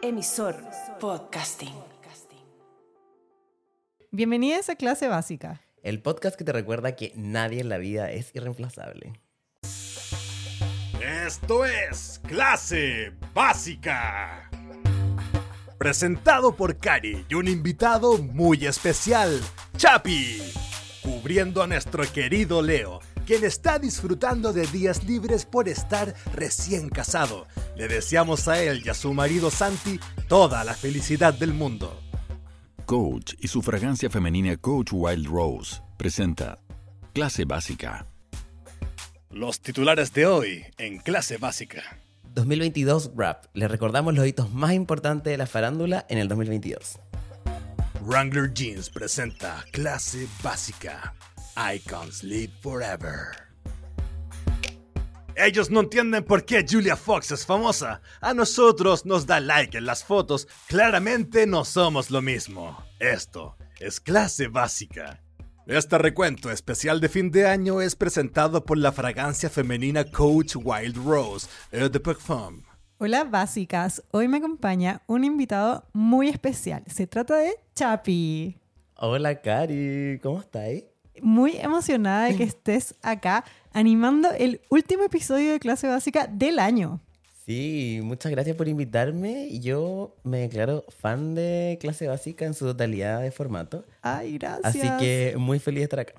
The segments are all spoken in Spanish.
Emisor Podcasting. Bienvenidos a Clase Básica. El podcast que te recuerda que nadie en la vida es irreemplazable. Esto es Clase Básica. Presentado por Cari y un invitado muy especial, Chapi. Cubriendo a nuestro querido Leo, quien está disfrutando de días libres por estar recién casado. Le deseamos a él y a su marido Santi toda la felicidad del mundo. Coach y su fragancia femenina Coach Wild Rose presenta Clase Básica. Los titulares de hoy en Clase Básica. 2022 Rap. Le recordamos los hitos más importantes de la farándula en el 2022. Wrangler Jeans presenta Clase Básica. Icons Live Forever. Ellos no entienden por qué Julia Fox es famosa. A nosotros nos da like en las fotos. Claramente no somos lo mismo. Esto es clase básica. Este recuento especial de fin de año es presentado por la fragancia femenina Coach Wild Rose Eau de Parfum. Hola básicas, hoy me acompaña un invitado muy especial. Se trata de Chapi. Hola Cari, ¿cómo estáis? Muy emocionada de que estés acá animando el último episodio de clase básica del año. Sí, muchas gracias por invitarme. Yo me declaro fan de clase básica en su totalidad de formato. Ay, gracias. Así que muy feliz de estar acá.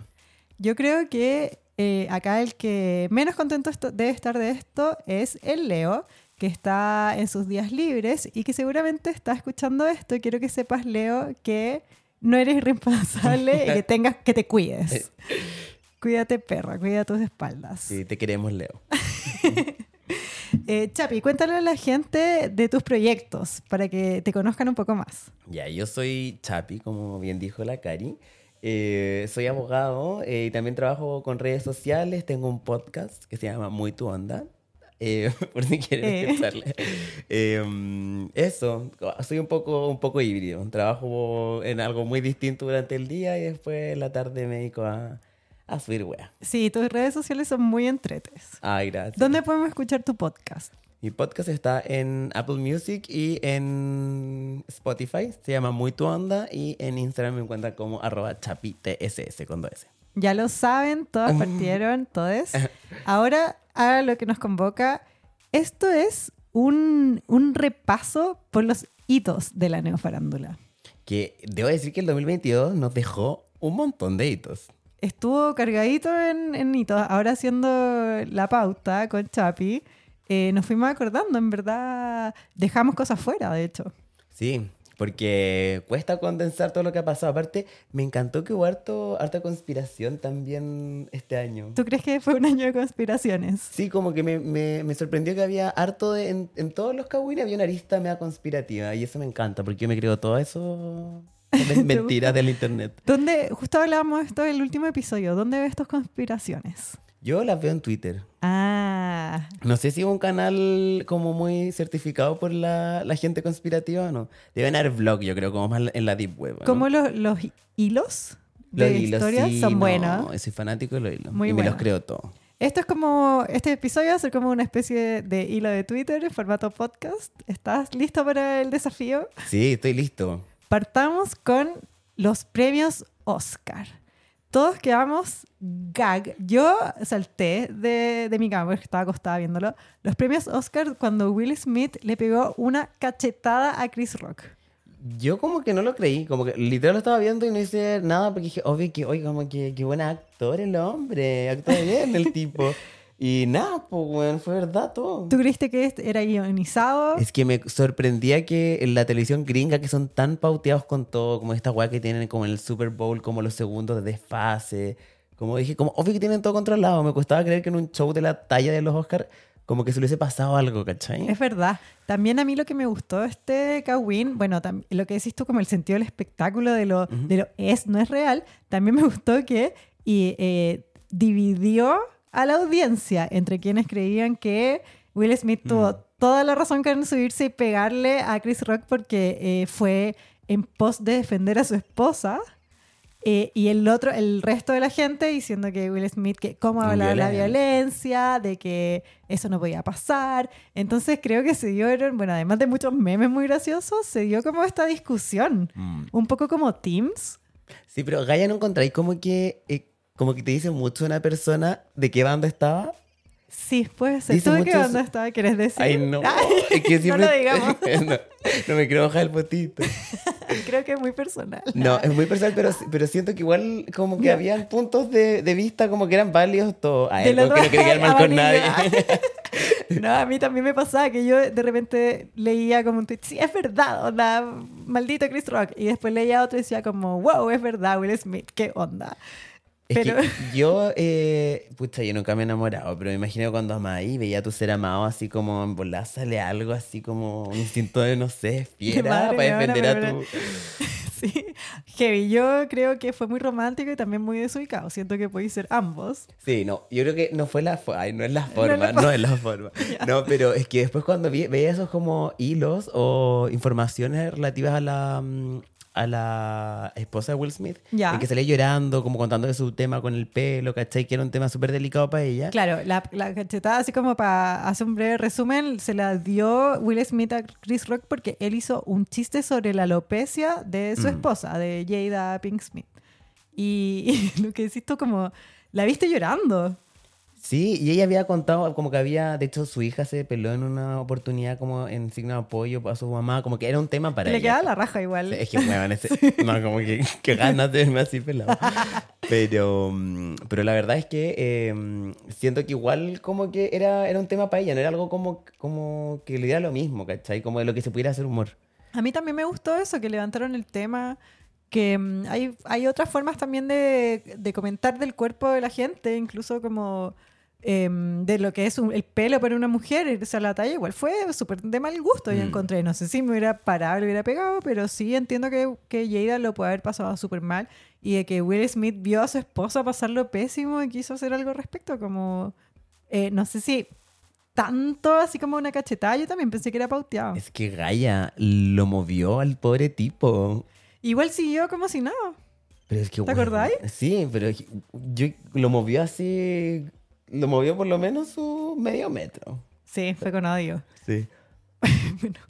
Yo creo que eh, acá el que menos contento debe estar de esto es el Leo, que está en sus días libres y que seguramente está escuchando esto. Quiero que sepas, Leo, que no eres irreemplazable y que tengas que te cuides. Cuídate, perra, cuida tus espaldas. Sí, te queremos, Leo. Eh, Chapi, cuéntale a la gente de tus proyectos para que te conozcan un poco más. Ya, yo soy Chapi, como bien dijo la Cari. Eh, soy abogado eh, y también trabajo con redes sociales. Tengo un podcast que se llama Muy Tu Onda. Eh, por si quieren Eh. escucharle. Eh, eso, soy un poco, un poco híbrido. Trabajo en algo muy distinto durante el día y después en la tarde me dedico a, a subir wea. Sí, tus redes sociales son muy entretes. Ay, gracias. ¿Dónde podemos escuchar tu podcast? Mi podcast está en Apple Music y en Spotify. Se llama Muy Tu Onda y en Instagram me encuentran como arroba chapitss con dos S. Ya lo saben, todas partieron, todos. Ahora, a lo que nos convoca, esto es un, un repaso por los hitos de la neofarándula. Que debo decir que el 2022 nos dejó un montón de hitos. Estuvo cargadito en, en hitos. Ahora haciendo la pauta con Chapi, eh, nos fuimos acordando, en verdad, dejamos cosas fuera, de hecho. Sí, porque cuesta condensar todo lo que ha pasado. Aparte, me encantó que hubo harto, harta conspiración también este año. ¿Tú crees que fue un año de conspiraciones? Sí, como que me, me- me sorprendió que había harto de... En, en todos los Kawin había una arista media conspirativa y eso me encanta porque yo me creo todo eso... mentiras del internet. ¿Dónde, justo hablábamos de esto en el último episodio, ¿dónde ves tus conspiraciones? Yo las veo en Twitter. Ah, No sé si es un canal como muy certificado por la, la gente conspirativa o no. Deben haber blog, yo creo, como más en la deep web. ¿no? como los, los hilos Los de hilos, historias sí, son no, buenos. Soy fanático de los hilos. Muy y me los creo todo. Esto es como, este episodio va a ser como una especie de hilo de Twitter en formato podcast. ¿Estás listo para el desafío? Sí, estoy listo. Partamos con los premios Oscar. Todos quedamos gag. Yo salté de, de mi cama porque estaba acostada viéndolo. Los premios Oscar cuando Will Smith le pegó una cachetada a Chris Rock. Yo como que no lo creí, como que literal lo estaba viendo y no hice nada porque dije, obvio que, oye, como que qué buen actor el hombre, actúa bien el tipo. Y nada, pues, bueno, fue verdad todo. ¿Tú creíste que este era ionizado? Es que me sorprendía que en la televisión gringa, que son tan pauteados con todo, como esta weá que tienen como en el Super Bowl, como los segundos de desfase, como dije, como obvio que tienen todo controlado. Me costaba creer que en un show de la talla de los Oscars, como que se le hubiese pasado algo, ¿cachai? Es verdad. También a mí lo que me gustó este Kawin, bueno, lo que decís tú como el sentido del espectáculo, de lo, de lo es, no es real, también me gustó que y, eh, dividió a la audiencia entre quienes creían que Will Smith tuvo toda la razón en subirse y pegarle a Chris Rock porque eh, fue en pos de defender a su esposa Eh, y el otro, el resto de la gente diciendo que Will Smith, que cómo Un habla de la violencia, de que eso no podía pasar. Entonces creo que se dieron, bueno, además de muchos memes muy graciosos, se dio como esta discusión. Mm. Un poco como Teams. Sí, pero Gaia no encontráis como que, eh, como que te dice mucho una persona de qué banda estaba. Sí, puede ser. ¿Tú de qué banda estaba? ¿Quieres decir? Ay, no. Ay, no lo digamos. no, no me quiero bajar el potito. Creo que es muy personal. No, es muy personal, pero, pero siento que igual como que habían puntos de, de vista como que eran válidos todos. A él, Del como que no quería quedar mal a con nadie. No, a mí también me pasaba que yo de repente leía como un tweet, sí, es verdad, onda, maldito Chris Rock. Y después leía otro y decía como, wow, es verdad, Will Smith, qué onda. Es Pero- que yo, eh, pucha, yo nunca me he enamorado, pero me imagino cuando amaba y veía a tu ser amado así como en volar sale algo así como un instinto de, no sé, fiera para defender a tu... Sí, heavy. Yo creo que fue muy romántico y también muy desubicado. Siento que podéis ser ambos. Sí, no, yo creo que no fue la forma, ay, no es la forma, no es la forma. No, pero es que después cuando vi- veía esos como hilos o informaciones relativas a la, mm, a la esposa de Will Smith, Ya. en que salía llorando, como contando de su tema con el pelo, ¿cachai? Que era un tema súper delicado para ella. Claro, la, la cachetada, así como para hacer un breve resumen, se la dio Will Smith a Chris Rock porque él hizo un chiste sobre la alopecia de su Mm. esposa, de Jada Pink Smith. Y, y lo que decís tú, como, la viste llorando. Sí, y ella había contado como que había, de hecho, su hija se peló en una oportunidad como en signo de apoyo a su mamá, como que era un tema para Le ella. quedaba la raja igual. Sí, Es que, weón, ese, no, como que, que ganas de verme así pelado. Pero, pero la verdad es que eh, siento que igual como que era, era un tema para ella, no era algo como, como que le diera lo mismo, ¿cachai? Como de lo que se pudiera hacer humor. A mí también me gustó eso, que levantaron el tema, que mm, hay, hay otras formas también de, de comentar del cuerpo de la gente, incluso como em, de lo que es un- el pelo para una mujer, o sea, la talla igual fue súper de mal gusto, yo Mm. encontré, no sé si me hubiera parado, le hubiera pegado, pero sí entiendo que, que Jada lo puede haber pasado súper mal y de que Will Smith vio a su esposa pasarlo pésimo y quiso hacer algo al respecto, como, eh, no sé si tanto así como una cachetada, yo también pensé que era pauteado. Es que Gaia lo movió al pobre tipo. Igual siguió como si nada. Pero es que, ¿Te weón, acordáis? Sí, pero yo lo movió así, lo movió por lo menos su medio metro. Sí, fue con odio. Sí.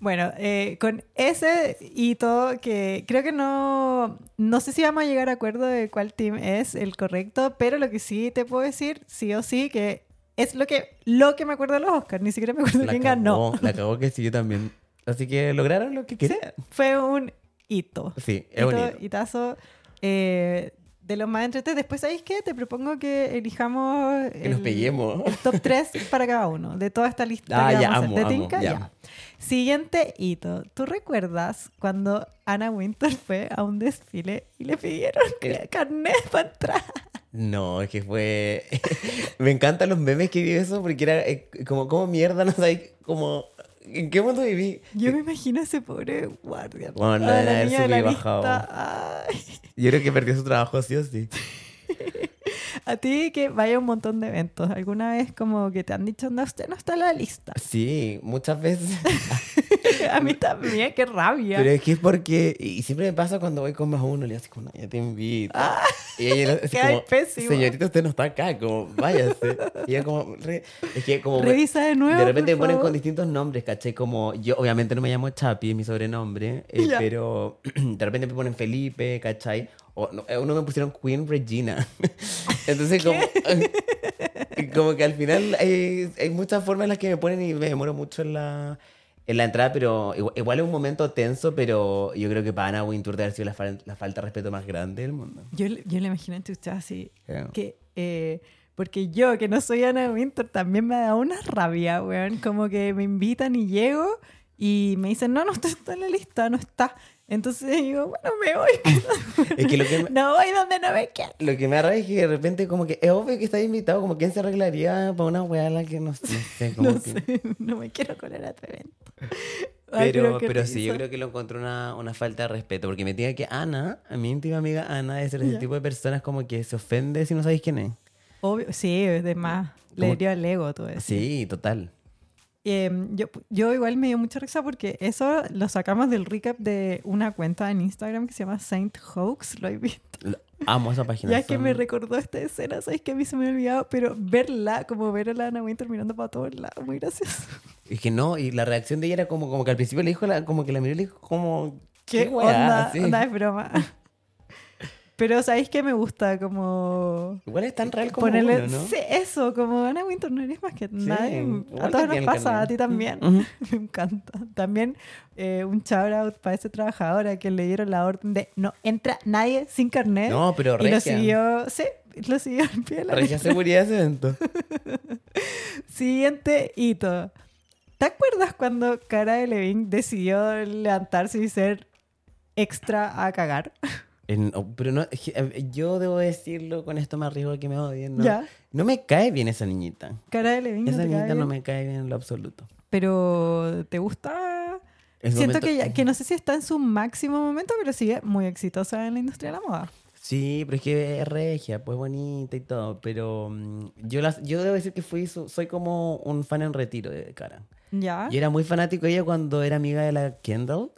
Bueno, eh, con ese hito que creo que no, no sé si vamos a llegar a acuerdo de cuál team es el correcto, pero lo que sí te puedo decir, sí o sí, que es lo que, lo que me acuerdo de los Oscars, ni siquiera me acuerdo La quién cagó, ganó. La cagó que sí, yo también. Así que lograron lo que querían. Fue un hito. Sí, es Hito, bonito. hitazo eh, de los más entretenidos. Después, ¿sabéis qué? Te propongo que elijamos Que nos el- peguemos. el top 3 para cada uno, de toda esta lista Ah, que ya, vamos a amo, hacer. ¿Te amo, tinca? ya. Ya. Siguiente hito. ¿Tú recuerdas cuando Anna Winter fue a un desfile y le pidieron El- carnet para entrar? No, es que fue. Me encantan los memes que vi eso porque era eh, como, como mierda, no sé, como. ¿En qué mundo viví? Yo me imagino a ese pobre guardia. Bueno, deben la haber niña de la bajado. Ay. Yo creo que perdió su trabajo, sí o sí. A ti que vaya a un montón de eventos. ¿Alguna vez como que te han dicho, no, usted no está en la lista? Sí, muchas veces. a mí también, qué rabia. Pero es que es porque. Y siempre me pasa cuando voy con más uno, le digo así como, no, ya te invito. y ella así Ah, como, pésimo. señorita, usted no está acá, como, váyase. Y ella como, re- es que como. Revisa de nuevo. De repente me ponen favor. con distintos nombres, ¿cachai? Como yo, obviamente no me llamo Chapi, es mi sobrenombre, eh, pero de repente me ponen Felipe, ¿cachai? O no, eh, uno me pusieron Queen Regina. Entonces, como, como que al final hay, hay muchas formas en las que me ponen y me demoro mucho en la, en la entrada, pero igual, igual es un momento tenso, pero yo creo que para Ana Wintour debe haber sido la, fal- la falta de respeto más grande del mundo. Yo, yo le imagino entre ustedes así, que, eh, porque yo, que no soy Ana Winter, también me da una rabia, weón. Como que me invitan y llego y me dicen, no, no está en la lista, no está. Entonces digo, bueno, me voy. Es que lo que me- no voy donde no me quieren. Lo que me arraiga es que de repente como que es obvio que está invitado, como quién se arreglaría para una weá la que no, no sé, como No que- sé, no me quiero colar a tu evento. Ay, Pero, sí, yo creo que lo encontré una, una falta de respeto, porque me diga que Ana, a mi íntima amiga Ana, es ese Ya. tipo de personas como que se ofende si no sabéis quién es. Obvio, sí, de más. Le dio al ego todo eso. Sí, total. Eh, yo, yo igual me dio mucha risa porque eso lo sacamos del recap de una cuenta en Instagram que se llama Saint Hoax, lo he visto. Amo esa página. Ya que me recordó esta escena, sabes que a mí se me había olvidado, pero verla, como ver a la Anna Winter mirando para todos lados, muy gracioso. Es que no, y la reacción de ella era como, como que al principio le dijo, la- como que la miró y le dijo como... ¿Qué, onda? Sí. Onda es broma. Pero sabéis que me gusta como Igual es tan real como ponerle uno, ¿no? sí, eso, como Ana Winter no eres más que nadie. A todos nos pasa, a ti también. Me encanta. También eh, un shout out para ese trabajador a quien le dieron la orden de no entra nadie sin carnet. No, pero y lo regia. siguió, sí, lo siguió al pie de la Regia letra. seguridad de ese evento. Siguiente hito. ¿Te acuerdas cuando Cara de Levine decidió levantarse y ser extra a cagar? En- oh, pero no, es eh, yo debo decirlo, con esto me arriesgo a que me odien. ¿no? Ya. No me cae bien esa niñita. Cara de Levine. Esa niñita no me cae bien en lo absoluto. Pero ¿te gusta? En su Siento momento- que, ya- que no sé si está en su máximo momento, pero sigue muy exitosa en la industria de la moda. Sí, pero es que es regia, pues bonita y todo. Pero mm, yo, las, yo debo decir que fui, soy como un fan en retiro de Cara. ¿Ya? Yo era muy fanático de ella cuando era amiga de la Kendall.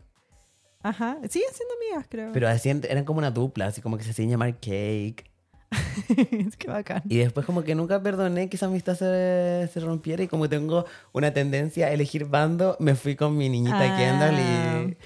Ajá. Siguen siendo amigas, creo. Pero hacían, eran como una dupla, así como que se hacían llamar Cake. Qué bacán. Y después como que nunca perdoné que esa amistad se, se rompiera y como tengo una tendencia a elegir bando, me fui con mi niñita Ah. Kendall y...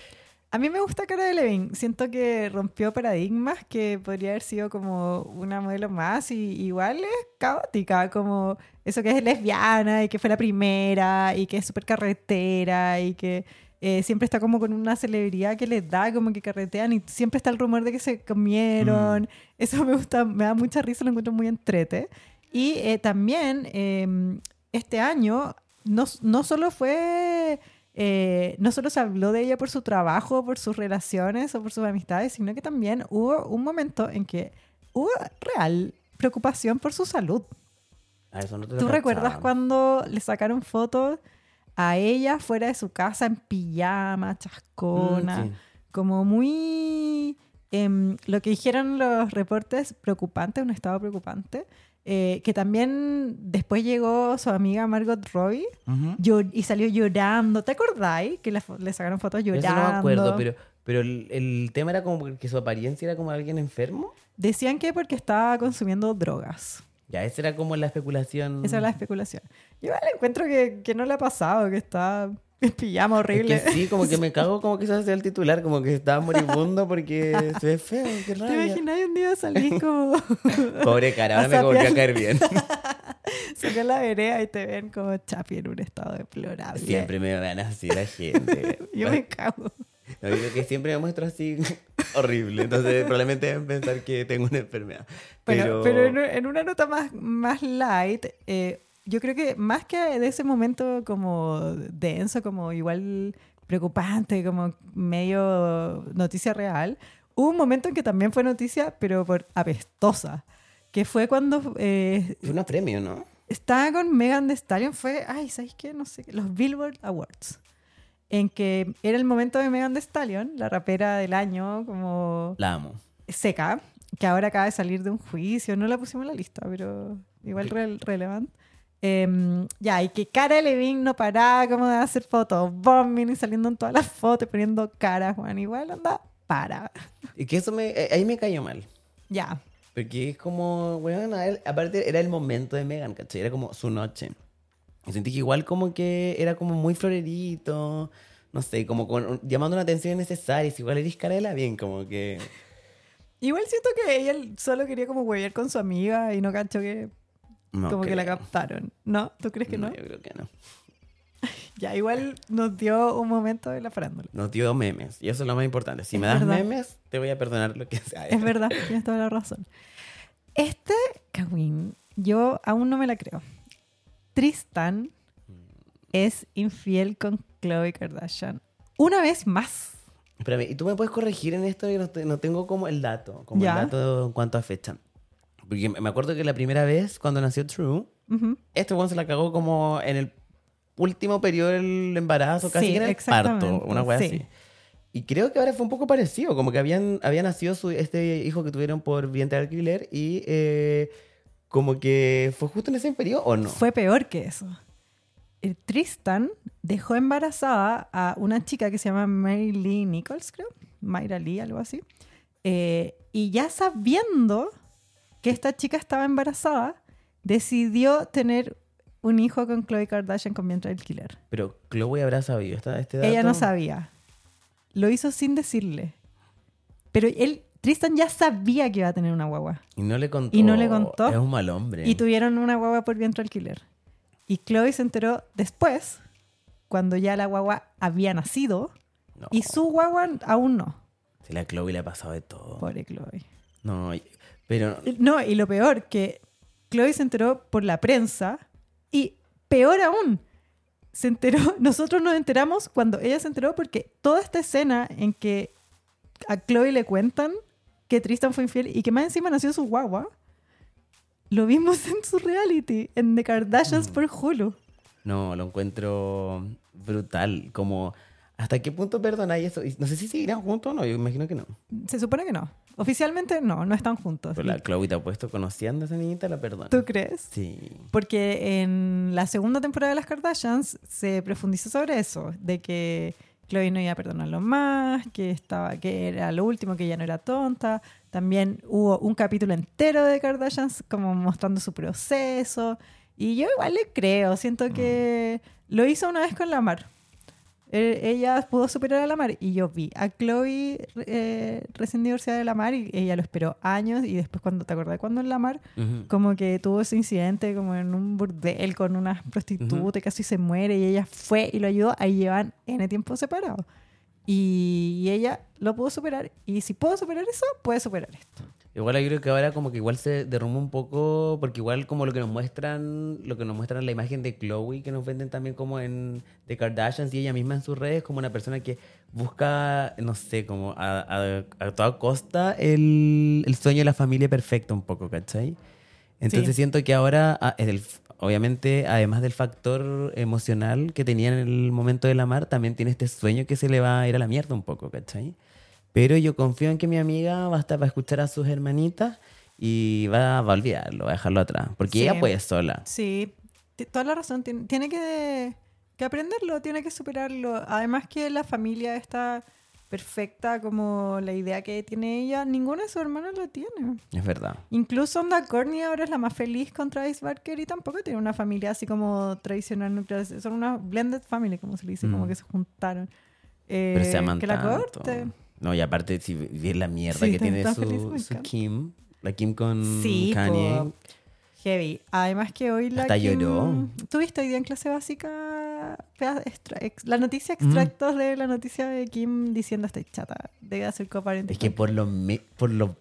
A mí me gusta Cara de Levine. Siento que rompió paradigmas, que podría haber sido como una modelo más y igual es caótica, como eso que es lesbiana y que fue la primera y que es súper carretera y que eh, siempre está como con una celebridad que les da como que carretean y siempre está el rumor de que se comieron. Eso me gusta, me da mucha risa, lo encuentro muy entrete. Y eh, también eh, este año no, no solo fue... eh, no solo se habló de ella por su trabajo, por sus relaciones o por sus amistades, sino que también hubo un momento en que hubo real preocupación por su salud. Ah, eso no te ¿Tú recuerdas cuando le sacaron fotos a ella fuera de su casa en pijama, chascona? Mm, sí. Como muy... em, lo que dijeron los reportes, preocupante, un estado preocupante. eh, que también después llegó su amiga Margot Robbie Ujú. llor- y salió llorando. ¿Te acordáis que le, le sacaron fotos llorando? Eso no me acuerdo, pero, pero el, el tema era como que su apariencia era como alguien enfermo. Decían que porque estaba consumiendo drogas. Ya, esa era como la especulación. Esa es la especulación. Yo igual encuentro que, que no le ha pasado, que está en pijama Es horrible. que sí, como que me cago como que eso sea el titular, como que estaba moribundo porque se ve feo, qué ¿Te rabia. imaginas un día salir como Pobre cara, ahora me volvió a caer bien. sacar la vereda y te ven como chapi en un estado deplorable? Siempre me van así la gente. Yo me cago. No, yo creo que siempre me muestro así horrible. Entonces probablemente deben pensar que tengo una enfermedad. Bueno, Pero, pero, en, en una nota más, más light, eh, yo creo que más que de ese momento como denso, como igual preocupante, como medio noticia real, hubo un momento en que también fue noticia, pero por apestosa, que fue cuando eh, fue un premio, ¿no? estaba con Megan Thee Stallion, fue, ay, ¿sabéis qué? No sé, los Billboard Awards, en que era el momento de Megan Thee Stallion, la rapera del año, como La amo. seca, que ahora acaba de salir de un juicio, no la pusimos en la lista, pero igual re- relevante. Em, ya, y que Cara Levine no paraba como de hacer fotos, bombing y saliendo en todas las fotos, poniendo caras, Juan, igual anda, para. Y que eso me, eh, ahí me cayó mal. Ya, Porque es como, bueno, a él- aparte era el momento de Megan, ¿cachai? Era como su noche. Y sentí que igual como que era como muy florerito, no sé, como con- llamando una atención innecesaria. Si igual eres Carela, bien, como que... igual siento que ella solo quería como huevear con su amiga y no cacho que No como que la captaron. ¿No? ¿Tú crees que no? Yo creo que no. Ya, igual nos dio un momento de la farándula. Nos dio memes, y eso es lo más importante. Si Es me das verdad. memes, te voy a perdonar lo que sea. Es verdad, tienes toda la razón. Este Kawin, yo aún no me la creo. Tristan es infiel con Khloe Kardashian. Una vez más. Espérame, ¿y tú me puedes corregir en esto? No, te- no tengo como el dato, como Ya. el dato en cuanto a fecha. Porque me acuerdo que la primera vez, cuando nació True, este one se la cagó como en el último periodo del embarazo, casi Sí, en el parto, una wea sí. así. Y creo que ahora fue un poco parecido, como que habían, había nacido su, este hijo que tuvieron por vientre de alquiler y eh, como que fue justo en ese periodo, ¿o no? Fue peor que eso. eh, Tristan dejó embarazada a una chica que se llama Mary Lee Nichols, creo. Mayra Lee, algo así. Eh, y ya sabiendo que esta chica estaba embarazada, decidió tener un hijo con Khloe Kardashian con vientre del killer. Pero Chloe habrá sabido esta- este dato. Ella no sabía. Lo hizo sin decirle. Pero él, Tristan ya sabía que iba a tener una guagua. Y no le contó. Y no le contó. Es un mal hombre. Y tuvieron una guagua por vientre alquiler. Y Chloe se enteró después, cuando ya la guagua había nacido, No. y su guagua aún no. Si la Chloe le ha pasado de todo. Pobre Chloe. No, pero. No, y lo peor, que Chloe se enteró por la prensa, y peor aún, se enteró, nosotros nos enteramos cuando ella se enteró porque toda esta escena en que a Chloe le cuentan que Tristan fue infiel y que más encima nació su guagua, lo vimos en su reality, en The Kardashians por Hulu. No, lo encuentro brutal. Como. ¿Hasta qué punto perdonáis eso? No sé si seguirán juntos o no. Yo imagino que no. Se supone que no. Oficialmente no, no están juntos. Pero la Chloe te ha puesto conociendo a esa niñita, la perdona. ¿Tú crees? Sí. Porque en la segunda temporada de las Kardashians se profundizó sobre eso, de que Chloe no iba a perdonarlo más, que estaba, que era lo último, que ella no era tonta. También hubo un capítulo entero de Kardashians como mostrando su proceso. Y yo igual le creo, siento que lo hizo una vez con la Mar. Eh, ella pudo superar a la Mar y yo vi a Chloe eh, recién divorciada de la Mar y ella lo esperó años y después cuando te acordás cuando en la Mar como que tuvo ese incidente como en un burdel con una prostituta y casi se muere y ella fue y lo ayudó, ahí llevan N tiempo separados. Y, y ella lo pudo superar y si puedo superar eso, puede superar esto. Igual yo creo que ahora como que igual se derrumba un poco, porque igual como lo que nos muestran, lo que nos muestran la imagen de Chloe, que nos venden también como en The Kardashians y ella misma en sus redes, como una persona que busca, no sé, como a, a- a toda costa el, el sueño de la familia perfecta un poco, ¿cachai? Entonces Sí. siento que ahora, ah, el- obviamente, además del factor emocional que tenía en el momento de la mar, también tiene este sueño que se le va a ir a la mierda un poco, ¿cachai? Pero yo confío en que mi amiga va a estar para escuchar a sus hermanitas y va, va a olvidarlo, va a dejarlo atrás. Porque Sí. ella puede sola. Sí, toda la razón. Tiene, tiene que, que aprenderlo, tiene que superarlo. Además que la familia está perfecta como la idea que tiene ella, ninguna de sus hermanas lo tiene. Es verdad. Incluso Onda Courtney ahora es la más feliz con Travis Barker y tampoco tiene una familia así como tradicional nuclear. Son una blended family, como se le dice, como Mm. que se juntaron. Eh, Pero se aman que la tanto. corte. No, y aparte, si ves la mierda Sí, que tiene su, feliz, su. Kim, la Kim con Sí, Kanye. po. Heavy. Además que hoy la Hasta Kim- lloró. ¿Tuviste hoy día en clase básica la noticia, Mm. extractos de la noticia de Kim diciendo estoy chata de hacer coparenting? Es que por lo, me- por lo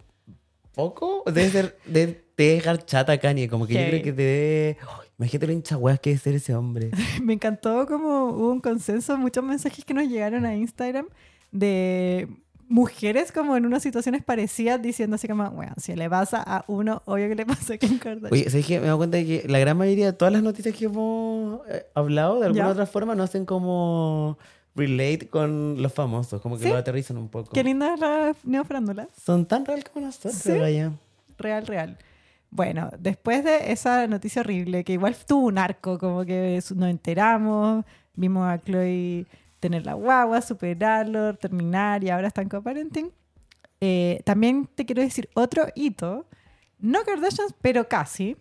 poco debe ser de, te dejar chata Kanye. Como que yo creo que te debe... Ay, imagínate lo hincha que debe ser ese hombre. Me encantó como hubo un consenso, muchos mensajes que nos llegaron a Instagram de mujeres como en unas situaciones parecidas diciendo así como, bueno, si le pasa a uno, obvio que le pasa a Kim Kardashian. Oye, ¿sabes qué? Me dado cuenta de que la gran mayoría de todas las noticias que hemos eh, hablado, de alguna u otra forma, no hacen como relate con los famosos, como que ¿Sí? lo aterrizan un poco. Qué linda es la neofarándula. Son tan real como nosotros, ¿Sí? vaya. Real, real. Bueno, después de esa noticia horrible, que igual tuvo un arco, como que nos enteramos, vimos a Chloe tener la guagua, superarlo, terminar y ahora están coparenting. Eh, también te quiero decir otro hito, no Kardashians, pero casi.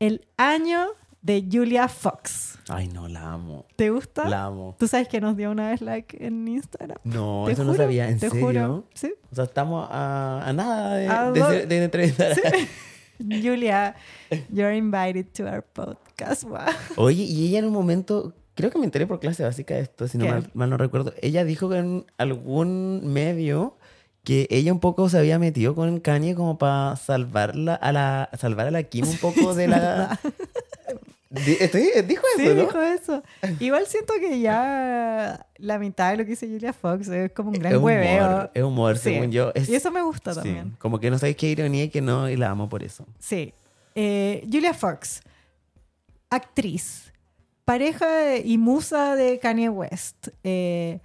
El año de Julia Fox. Ay, no, la amo. ¿Te gusta? La amo. Tú sabes que nos dio una vez like en Instagram. No, eso no sabía, ¿en te serio? juro. Sí. O sea, estamos a, a nada de, ¿A de, entrevistar. a- Julia, you're invited to our podcast. Wow. Oye, y ella en un momento, creo que me enteré por clase básica de esto, si no mal, mal no recuerdo. Ella dijo que en algún medio que ella un poco se había metido con Kanye como para salvarla a la salvar a la Kim un poco de la estoy- dijo Sí, eso, ¿no? dijo eso. Igual siento que ya la mitad de lo que dice Julia Fox es como un gran es humor, hueveo. es humor, Sí. según yo. Es- Y eso me gusta sí, también. Como que no sabéis qué ironía y que no, y la amo por eso. Sí. Eh, Julia Fox, actriz, pareja de- y musa de Kanye West, eh,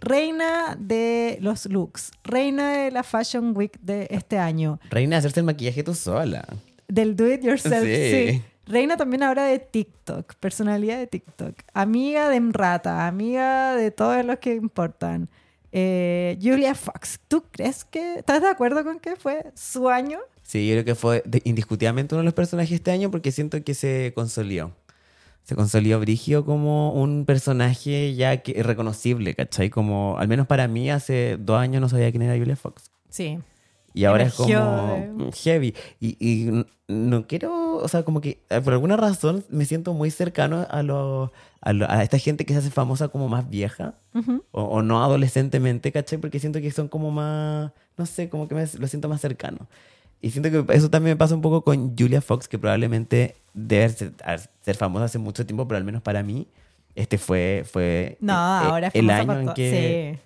reina de los looks, reina de la Fashion Week de este año, Reina, hacerse el maquillaje tú sola. del do it yourself, sí. Sí. Reina también ahora de TikTok, personalidad de TikTok. Amiga de Mrata, amiga de todos los que importan. Eh, Julia Fox, ¿tú crees que... ¿Estás de acuerdo con que fue su año? Sí, yo creo que fue de- indiscutiblemente uno de los personajes este año porque siento que se consolidó. Se consolidó Brigio como un personaje ya que reconocible, ¿cachai? Como, al menos para mí, hace dos años no sabía quién era Julia Fox. Sí. Y ahora es Emergió como heavy. Y, y no quiero, o sea, como que eh, por alguna razón me siento muy cercano a, lo, a, lo- a esta gente que se hace famosa como más vieja o, o no adolescentemente, ¿cachai? Porque siento que son como más, no sé, como que me, lo siento más cercano. Y siento que eso también me pasa un poco con Julia Fox, que probablemente debe ser, ser famosa hace mucho tiempo, pero al menos para mí, este fue, fue No, eh, eh, ahora es el año en que...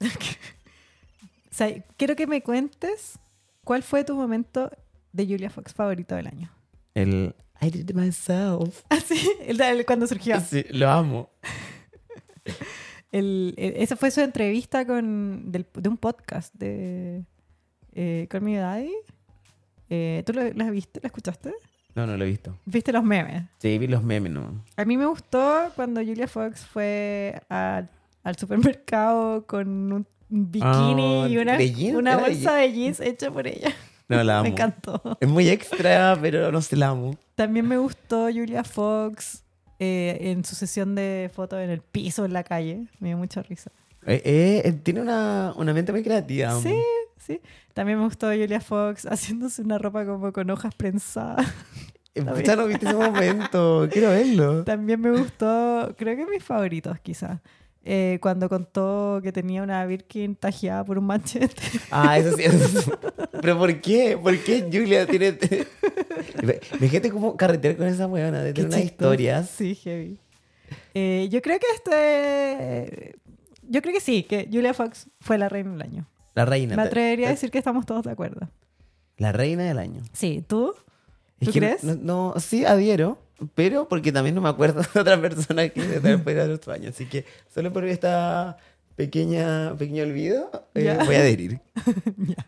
Sí. o sea, quiero que me cuentes cuál fue tu momento de Julia Fox favorito del año. El I did it myself. Así, el, el- cuando surgió. Sí, lo amo. El- el- esa fue su entrevista con, del- de un podcast de eh, Call Me Daddy. Eh, ¿Tú la viste? ¿La escuchaste? No, no lo he visto. ¿Viste los memes? Sí, vi los memes, ¿no? A mí me gustó cuando Julia Fox fue al, al supermercado con un bikini Ah, y una, ¿de jeans? una ¿Era de bolsa de jeans hecha por ella. No, la amo. Me encantó. Es muy extra, pero no se la amo. También me gustó Julia Fox eh, en su sesión de fotos en el piso en la calle. Me dio mucha risa. Eh, eh, eh, tiene una, una mente muy creativa. Sí, sí. También me gustó Julia Fox haciéndose una ropa como con hojas prensadas. Eh, pucha, no viste ese momento. Quiero verlo. También me gustó, creo que mis favoritos quizás. eh, cuando contó que tenía una Birkin tajeada por un machete. Ah, eso sí. eso sí. Pero ¿por qué? ¿Por qué Julia tiene... Me gente como carretera con esa weona de tener unas historias. Sí, heavy. Eh, yo creo que este... Yo creo que sí, que Julia Fox fue la reina del año. La reina. Me atrevería a decir que estamos todos de acuerdo. La reina del año. Sí, ¿tú? Es ¿Tú que crees? No, no, sí, adhiero, pero porque también no me acuerdo de otra persona que después de otro año. Así que solo por esta pequeña, pequeño olvido, eh, voy a adherir.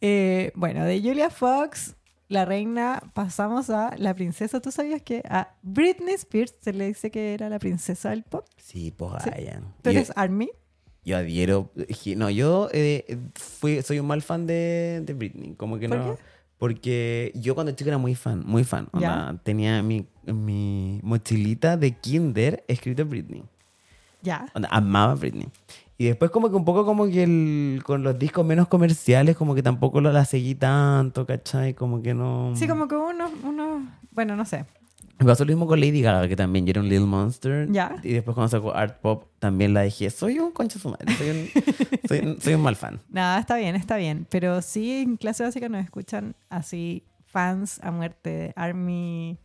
Eh, bueno, de Julia Fox, la reina, pasamos a la princesa. ¿Tú sabías que a Britney Spears se le dice que era la princesa del pop? Sí, pues Sí. vayan. ¿Tú Yo, eres Army? Yo adhiero. No, yo eh, fui, soy un mal fan de, de Britney. Como que ¿Por no. qué? Porque yo cuando chico era muy fan, muy fan. Onda, tenía mi, mi mochilita de Kinder escrito Britney. Ya. Onda, amaba Britney. Y después como que un poco como que el- con los discos menos comerciales como que tampoco la seguí tanto, ¿cachai? Como que no... Sí, como que uno, uno, bueno, no sé. Me pasó lo mismo con Lady Gaga, que también yo era un Little Monster. Ya. Y después cuando sacó Art Pop también la dejé. Soy un concha su madre. Soy un, soy, un- soy un mal fan. Nada, está bien, está bien. Pero sí, en clase básica nos escuchan así fans a muerte de Army.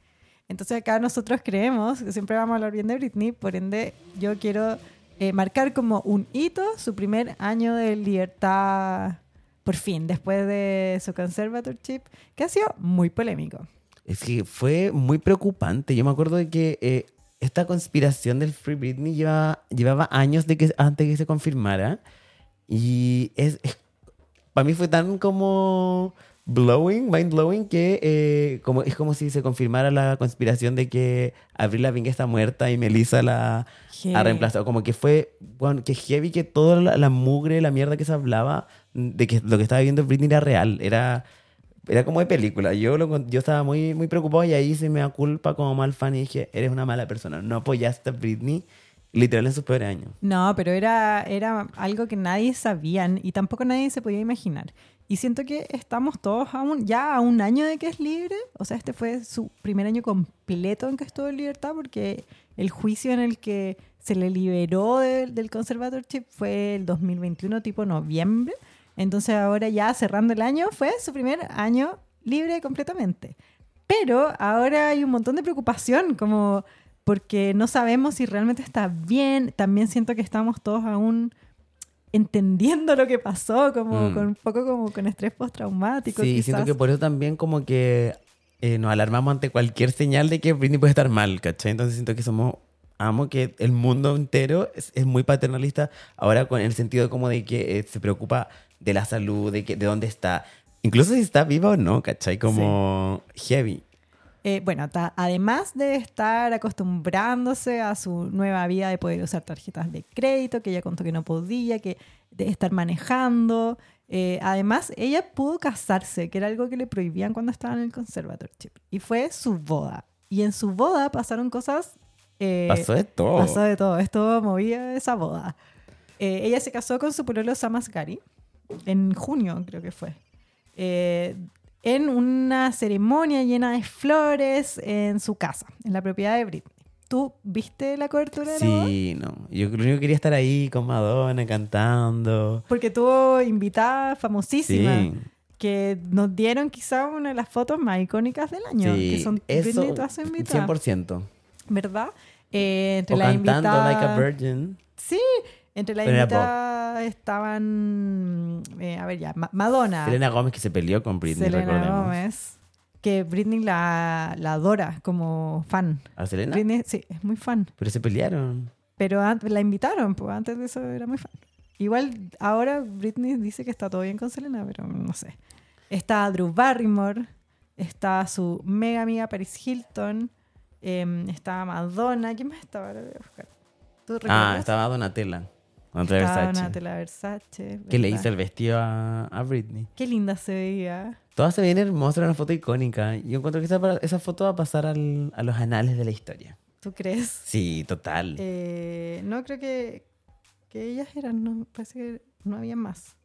Entonces acá nosotros creemos que siempre vamos a hablar bien de Britney, por ende yo quiero eh, marcar como un hito su primer año de libertad, por fin, después de su conservatorship, que ha sido muy polémico. Es que fue muy preocupante. Yo me acuerdo de que eh, esta conspiración del Free Britney lleva, llevaba años de que, antes de que se confirmara. Y es, para mí fue tan como blowing, mind blowing, que eh, como, es como si se confirmara la conspiración de que Avril Lavigne está muerta y Melissa la ha reemplazado. Como que fue, bueno, que heavy que toda la, la mugre, la mierda que se hablaba de que lo que estaba viendo Britney era real. Era era como de película. Yo, lo, yo estaba muy, muy preocupado y ahí se me da culpa como mal fan y dije, eres una mala persona. No apoyaste a Britney literal en sus peores años. No, pero era, era algo que nadie sabía y tampoco nadie se podía imaginar. Y siento que estamos todos aún, ya a un año de que es libre. O sea, este fue su primer año completo en que estuvo en libertad porque el juicio en el que se le liberó de- del conservatorship fue el 2021, tipo noviembre. Entonces ahora ya cerrando el año fue su primer año libre completamente. Pero ahora hay un montón de preocupación, como porque no sabemos si realmente está bien. También siento que estamos todos aún entendiendo lo que pasó, como Mm. con un poco como con estrés postraumático. Sí, quizás. siento que por eso también como que eh, nos alarmamos ante cualquier señal de que Britney puede estar mal, ¿cachai? Entonces siento que somos... Amo que el mundo entero es, es muy paternalista ahora con el sentido como de que eh, se preocupa de la salud, de, que, de dónde está. Incluso si está viva o no, ¿cachai? Como heavy. eh, bueno, ta- además de estar acostumbrándose a su nueva vida de poder usar tarjetas de crédito, que ella contó que no podía, que de estar manejando, eh, además ella pudo casarse, que era algo que le prohibían cuando estaba en el conservatorship. Y fue su boda. Y en su boda pasaron cosas... eh, Pasó de todo. Pasó de todo, estuvo movida esa boda. Ella se casó con su pololo Samas Gari en junio, creo que fue. Eh, en una ceremonia llena de flores en su casa, en la propiedad de Britney. ¿Tú viste la cobertura de la? Sí, no. Yo lo único que quería estar ahí con Madonna cantando. Porque tuvo invitada famosísima Sí. que nos dieron quizá una de las fotos más icónicas del año, Sí, que son eso todas invitadas. 100%. ¿Verdad? Eh, entre O las cantando invitadas... Like a Virgin. Sí, entre las Pero era invitadas estaban, eh, a ver ya, Ma- Madonna, Selena Gómez que se peleó con Britney, Selena recordemos. Gómez, que Britney la, la adora como fan. ¿A Selena? Britney, sí, es muy fan. Pero se pelearon. Pero la invitaron, pues antes de eso era muy fan. Igual ahora Britney dice que está todo bien con Selena, pero no sé. Está Drew Barrymore, está su mega amiga Paris Hilton, em, está Madonna. ¿Quién más estaba? Ahora voy a buscar. ¿Tú Ah, estaba Donatella. Donatella Estaba Versace. Versace. Que le hizo el vestido a, a Britney. Qué linda se veía. Todas se ven hermosas, una foto icónica. Yo encuentro que esa, esa foto va a pasar al- a los anales de la historia. ¿Tú crees? Sí, total. Eh, no creo que, que ellas eran, no, parece que no había más.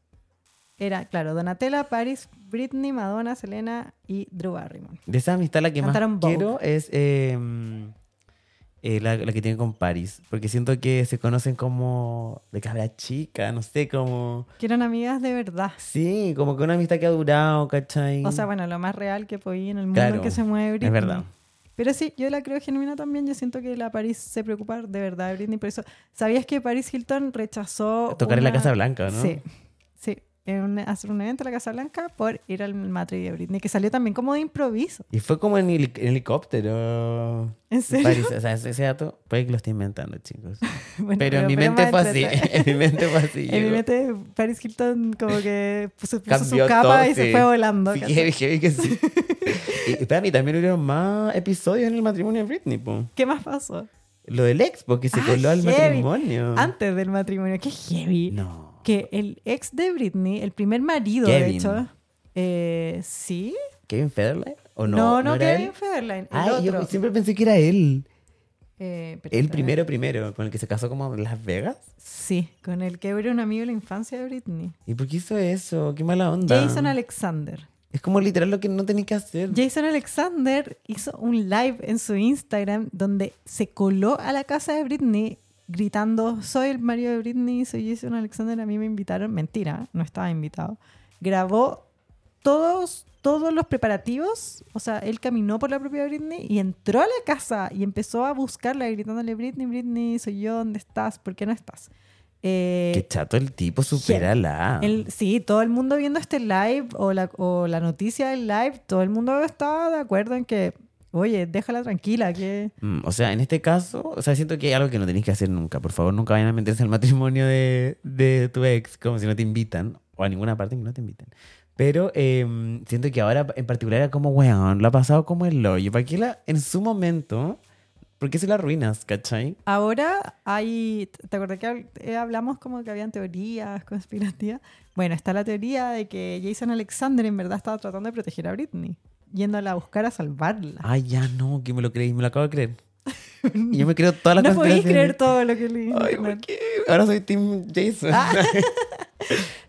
Era, claro, Donatella, Paris, Britney, Madonna, Selena y Drew Barrymore. De esa amistad la que más Vogue. quiero es eh, eh, la, la que tiene con Paris. Porque siento que se conocen como de cabra chica, no sé, como... Que eran amigas de verdad. Sí, como que una amistad que ha durado, ¿cachai? O sea, bueno, lo más real que podía en el mundo Claro, en que se mueve Britney. es verdad. Pero sí, yo la creo genuina también. Yo siento que la Paris se preocupa de verdad de Britney. Por eso, ¿sabías que Paris Hilton rechazó. Tocar en la Casa Blanca, ¿no? Sí, un- hacer un evento en la Casa Blanca por ir al matrimonio de Britney, que salió también como de improviso. Y fue como en, heli- en helicóptero. ¿En serio? Paris, o sea, ese dato puede que lo esté inventando, chicos. Bueno, pero, en mi mente más fue así. en mi mente fue así. En mi mente, Paris Hilton como que puso, puso su capa todo, y se sí. fue volando. Sí, heavy, heavy que sí. y espérame, también hubieron más episodios en el matrimonio de Britney, po. ¿Qué más pasó? Lo del ex, porque se Ah, coló al heavy. matrimonio. Antes del matrimonio. Qué heavy. No. Que el ex de Britney, el primer marido, de hecho. eh, ¿Sí? ¿Kevin Federline? ¿O no? No, no, Kevin él? Federline. El Ay, otro. yo siempre pensé que era él. Eh, El primero, primero, con el que se casó como en Las Vegas. Sí, con el que era un amigo de la infancia de Britney. ¿Y por qué hizo eso? Qué mala onda. Jason Alexander. Es como literal lo que no tenía que hacer. Jason Alexander hizo un live en su Instagram donde se coló a la casa de Britney gritando, soy el marido de Britney, soy Jason Alexander, a mí me invitaron. Mentira, no estaba invitado. Grabó todos, todos los preparativos, o sea, él caminó por la propia Britney y entró a la casa y empezó a buscarla gritándole, Britney, Britney, soy yo, ¿dónde estás? ¿Por qué no estás? Eh, Qué chato el tipo, supérala. el- sí, todo el mundo viendo este live o la, o la noticia del live, todo el mundo estaba de acuerdo en que, oye, déjala tranquila, que... Mm, O sea, en este caso, o sea, siento que hay algo que no tenéis que hacer nunca. Por favor, nunca vayan a meterse al matrimonio de, de tu ex, como si no te invitan, o a ninguna parte que no te inviten. Pero eh, siento que ahora en particular era como, weón, lo ha pasado como el hoyo. ¿Para qué la, en su momento, por qué se la arruinas, cachai? Ahora hay, ¿te acuerdas que eh, hablamos como que habían teorías conspirativas? Bueno, está la teoría de que Jason Alexander en verdad estaba tratando de proteger a Britney, yéndola a buscar a salvarla. Ay, ya no, que me lo creí, me lo acabo de creer. Y yo me creo todas las no podéis creer todo lo que leí. Ay. ¿por qué? Ahora soy Team Jason. Ah,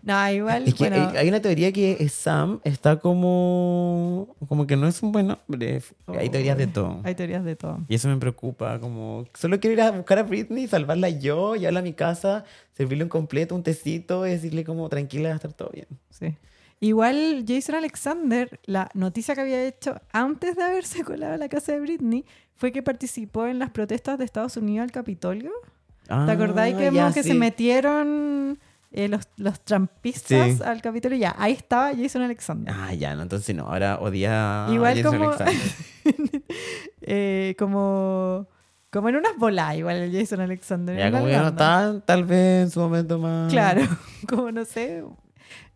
No, igual, Es que bueno, hay, hay una teoría que Sam está como. como que no es un buen hombre. Hay teorías de todo. hay teorías de todo. Y eso me preocupa. Como. Solo quiero ir a buscar a Britney, salvarla yo, llevarla a mi casa, servirle un completo, un tecito y decirle como tranquila, va a estar todo bien. Sí. Igual Jason Alexander, la noticia que había hecho antes de haberse colado a la casa de Britney fue que participó en las protestas de Estados Unidos al Capitolio. ¿Te acordáis que, Ah, ya, que se sí. metieron eh, los, los trampistas Sí. al Capitolio? Ya, ahí estaba Jason Alexander. Ah, ya, no, entonces no. Ahora odia a Igual Jason como- Alexander. Eh, como, como en unas bolas, igual el Jason Alexander. Ya, como que no está, tal vez en su momento más. Claro, como no sé.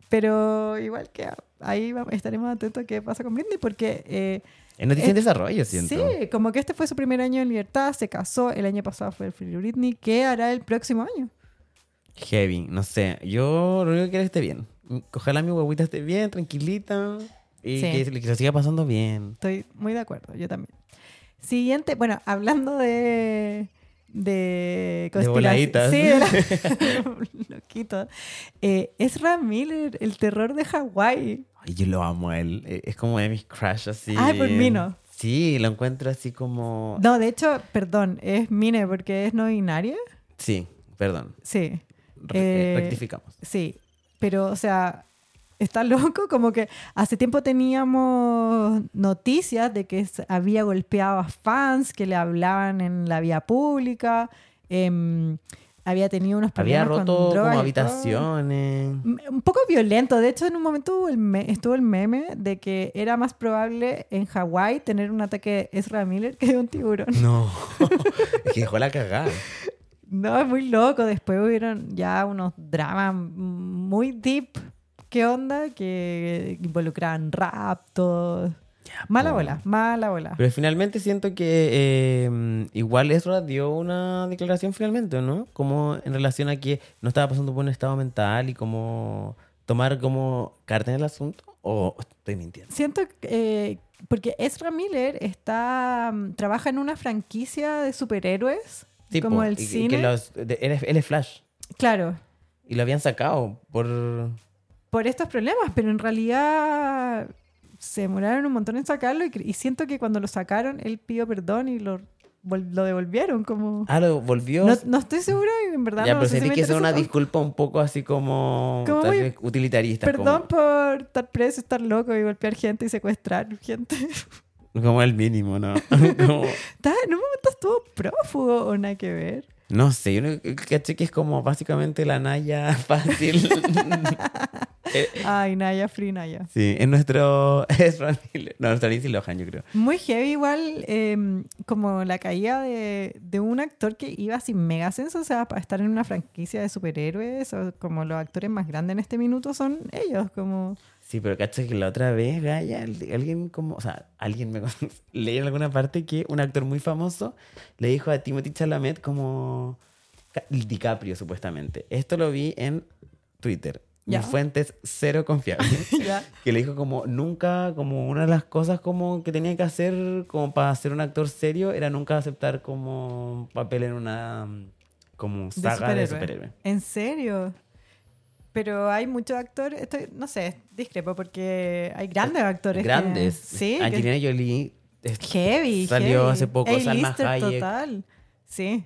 Pero igual que ahí estaremos atentos a qué pasa con Britney, porque eh, Es noticia en desarrollo, siento. Sí, como que este fue su primer año en libertad, se casó, el año pasado fue el Free Britney, ¿qué hará el próximo año? Heavy, no sé. Yo lo único que quiero es que esté bien. Ojalá mi huevita esté bien, tranquilita. Y Sí. que, que se siga pasando bien. Estoy muy de acuerdo, yo también. Siguiente, bueno, hablando de. De, conspiraci- voladitas. Sí, de la- loquito. Eh, Ezra Miller, el terror de Hawái. Ay, yo lo amo a él. Eh, Es como de mis crush así. Ay, por mí no. Sí, lo encuentro así como. No, de hecho, perdón, es Mine porque es no binaria. Sí, perdón. Sí. Re- Eh, rectificamos. Sí, pero, o sea, está loco, como que hace tiempo teníamos noticias de que había golpeado a fans que le hablaban en la vía pública, em, había tenido unos Había problemas roto con drogas como habitaciones. M- Un poco violento, de hecho en un momento el estuvo el meme de que era más probable en Hawái tener un ataque de Ezra Miller que de un tiburón. No. es que dejó la cagada. No, es muy loco. Después hubieron ya unos dramas muy deep. ¿Qué onda? Que involucraban raptos. Mala po. bola, mala bola. Pero finalmente siento que eh, igual Ezra dio una declaración finalmente, ¿no? Como en relación a que no estaba pasando por un estado mental y como tomar como carta en el asunto. ¿O estoy mintiendo? Siento que, eh, porque Ezra Miller está mm, trabaja en una franquicia de superhéroes, Sí, como po, el y- y cine. que los- de- él, es, él es Flash. Claro, Y lo habían sacado por... por estos problemas, pero en realidad se demoraron un montón en sacarlo y, siento que cuando lo sacaron él pidió perdón y lo, lo devolvieron como... Ah, lo volvió... No, no estoy segura, en verdad. ya, no pero si sentí me que es una disculpa un poco así como... Como tal muy- vez utilitarista. Perdón como- por estar preso, estar loco y golpear gente y secuestrar gente. Como el mínimo, ¿no? Como- un momento estuvo prófugo o nada que ver. No sé, yo no- caché que es como básicamente la Naya fácil. Eh, Ay, Naya, Free Naya. sí, es nuestro... Es. No, nuestro Lindsay Lohan, yo creo. Muy heavy igual, eh, como la caída de, de un actor que iba sin mega ascenso, o sea, para estar en una franquicia de superhéroes, o como los actores más grandes en este minuto son ellos, como... Sí, pero caché que la otra vez, Gaya, alguien como... O sea, alguien me... Leí en alguna parte que un actor muy famoso le dijo a Timothy Chalamet como... Ca- DiCaprio, supuestamente. Esto lo vi en Twitter. Ya. Mis fuentes cero confiables. Ya. que le dijo como nunca, como una de las cosas como que tenía que hacer como para ser un actor serio era nunca aceptar como papel en una mm, como de saga de superhéroe. superhéroe. ¿En serio? Pero hay muchos actores, estoy, no sé, discrepo, porque hay grandes actores. que- Grandes. sí, que- Angelina Jolie es- heavy. Salió heavy. hace poco Salma A-lister Hayek. total. Sí.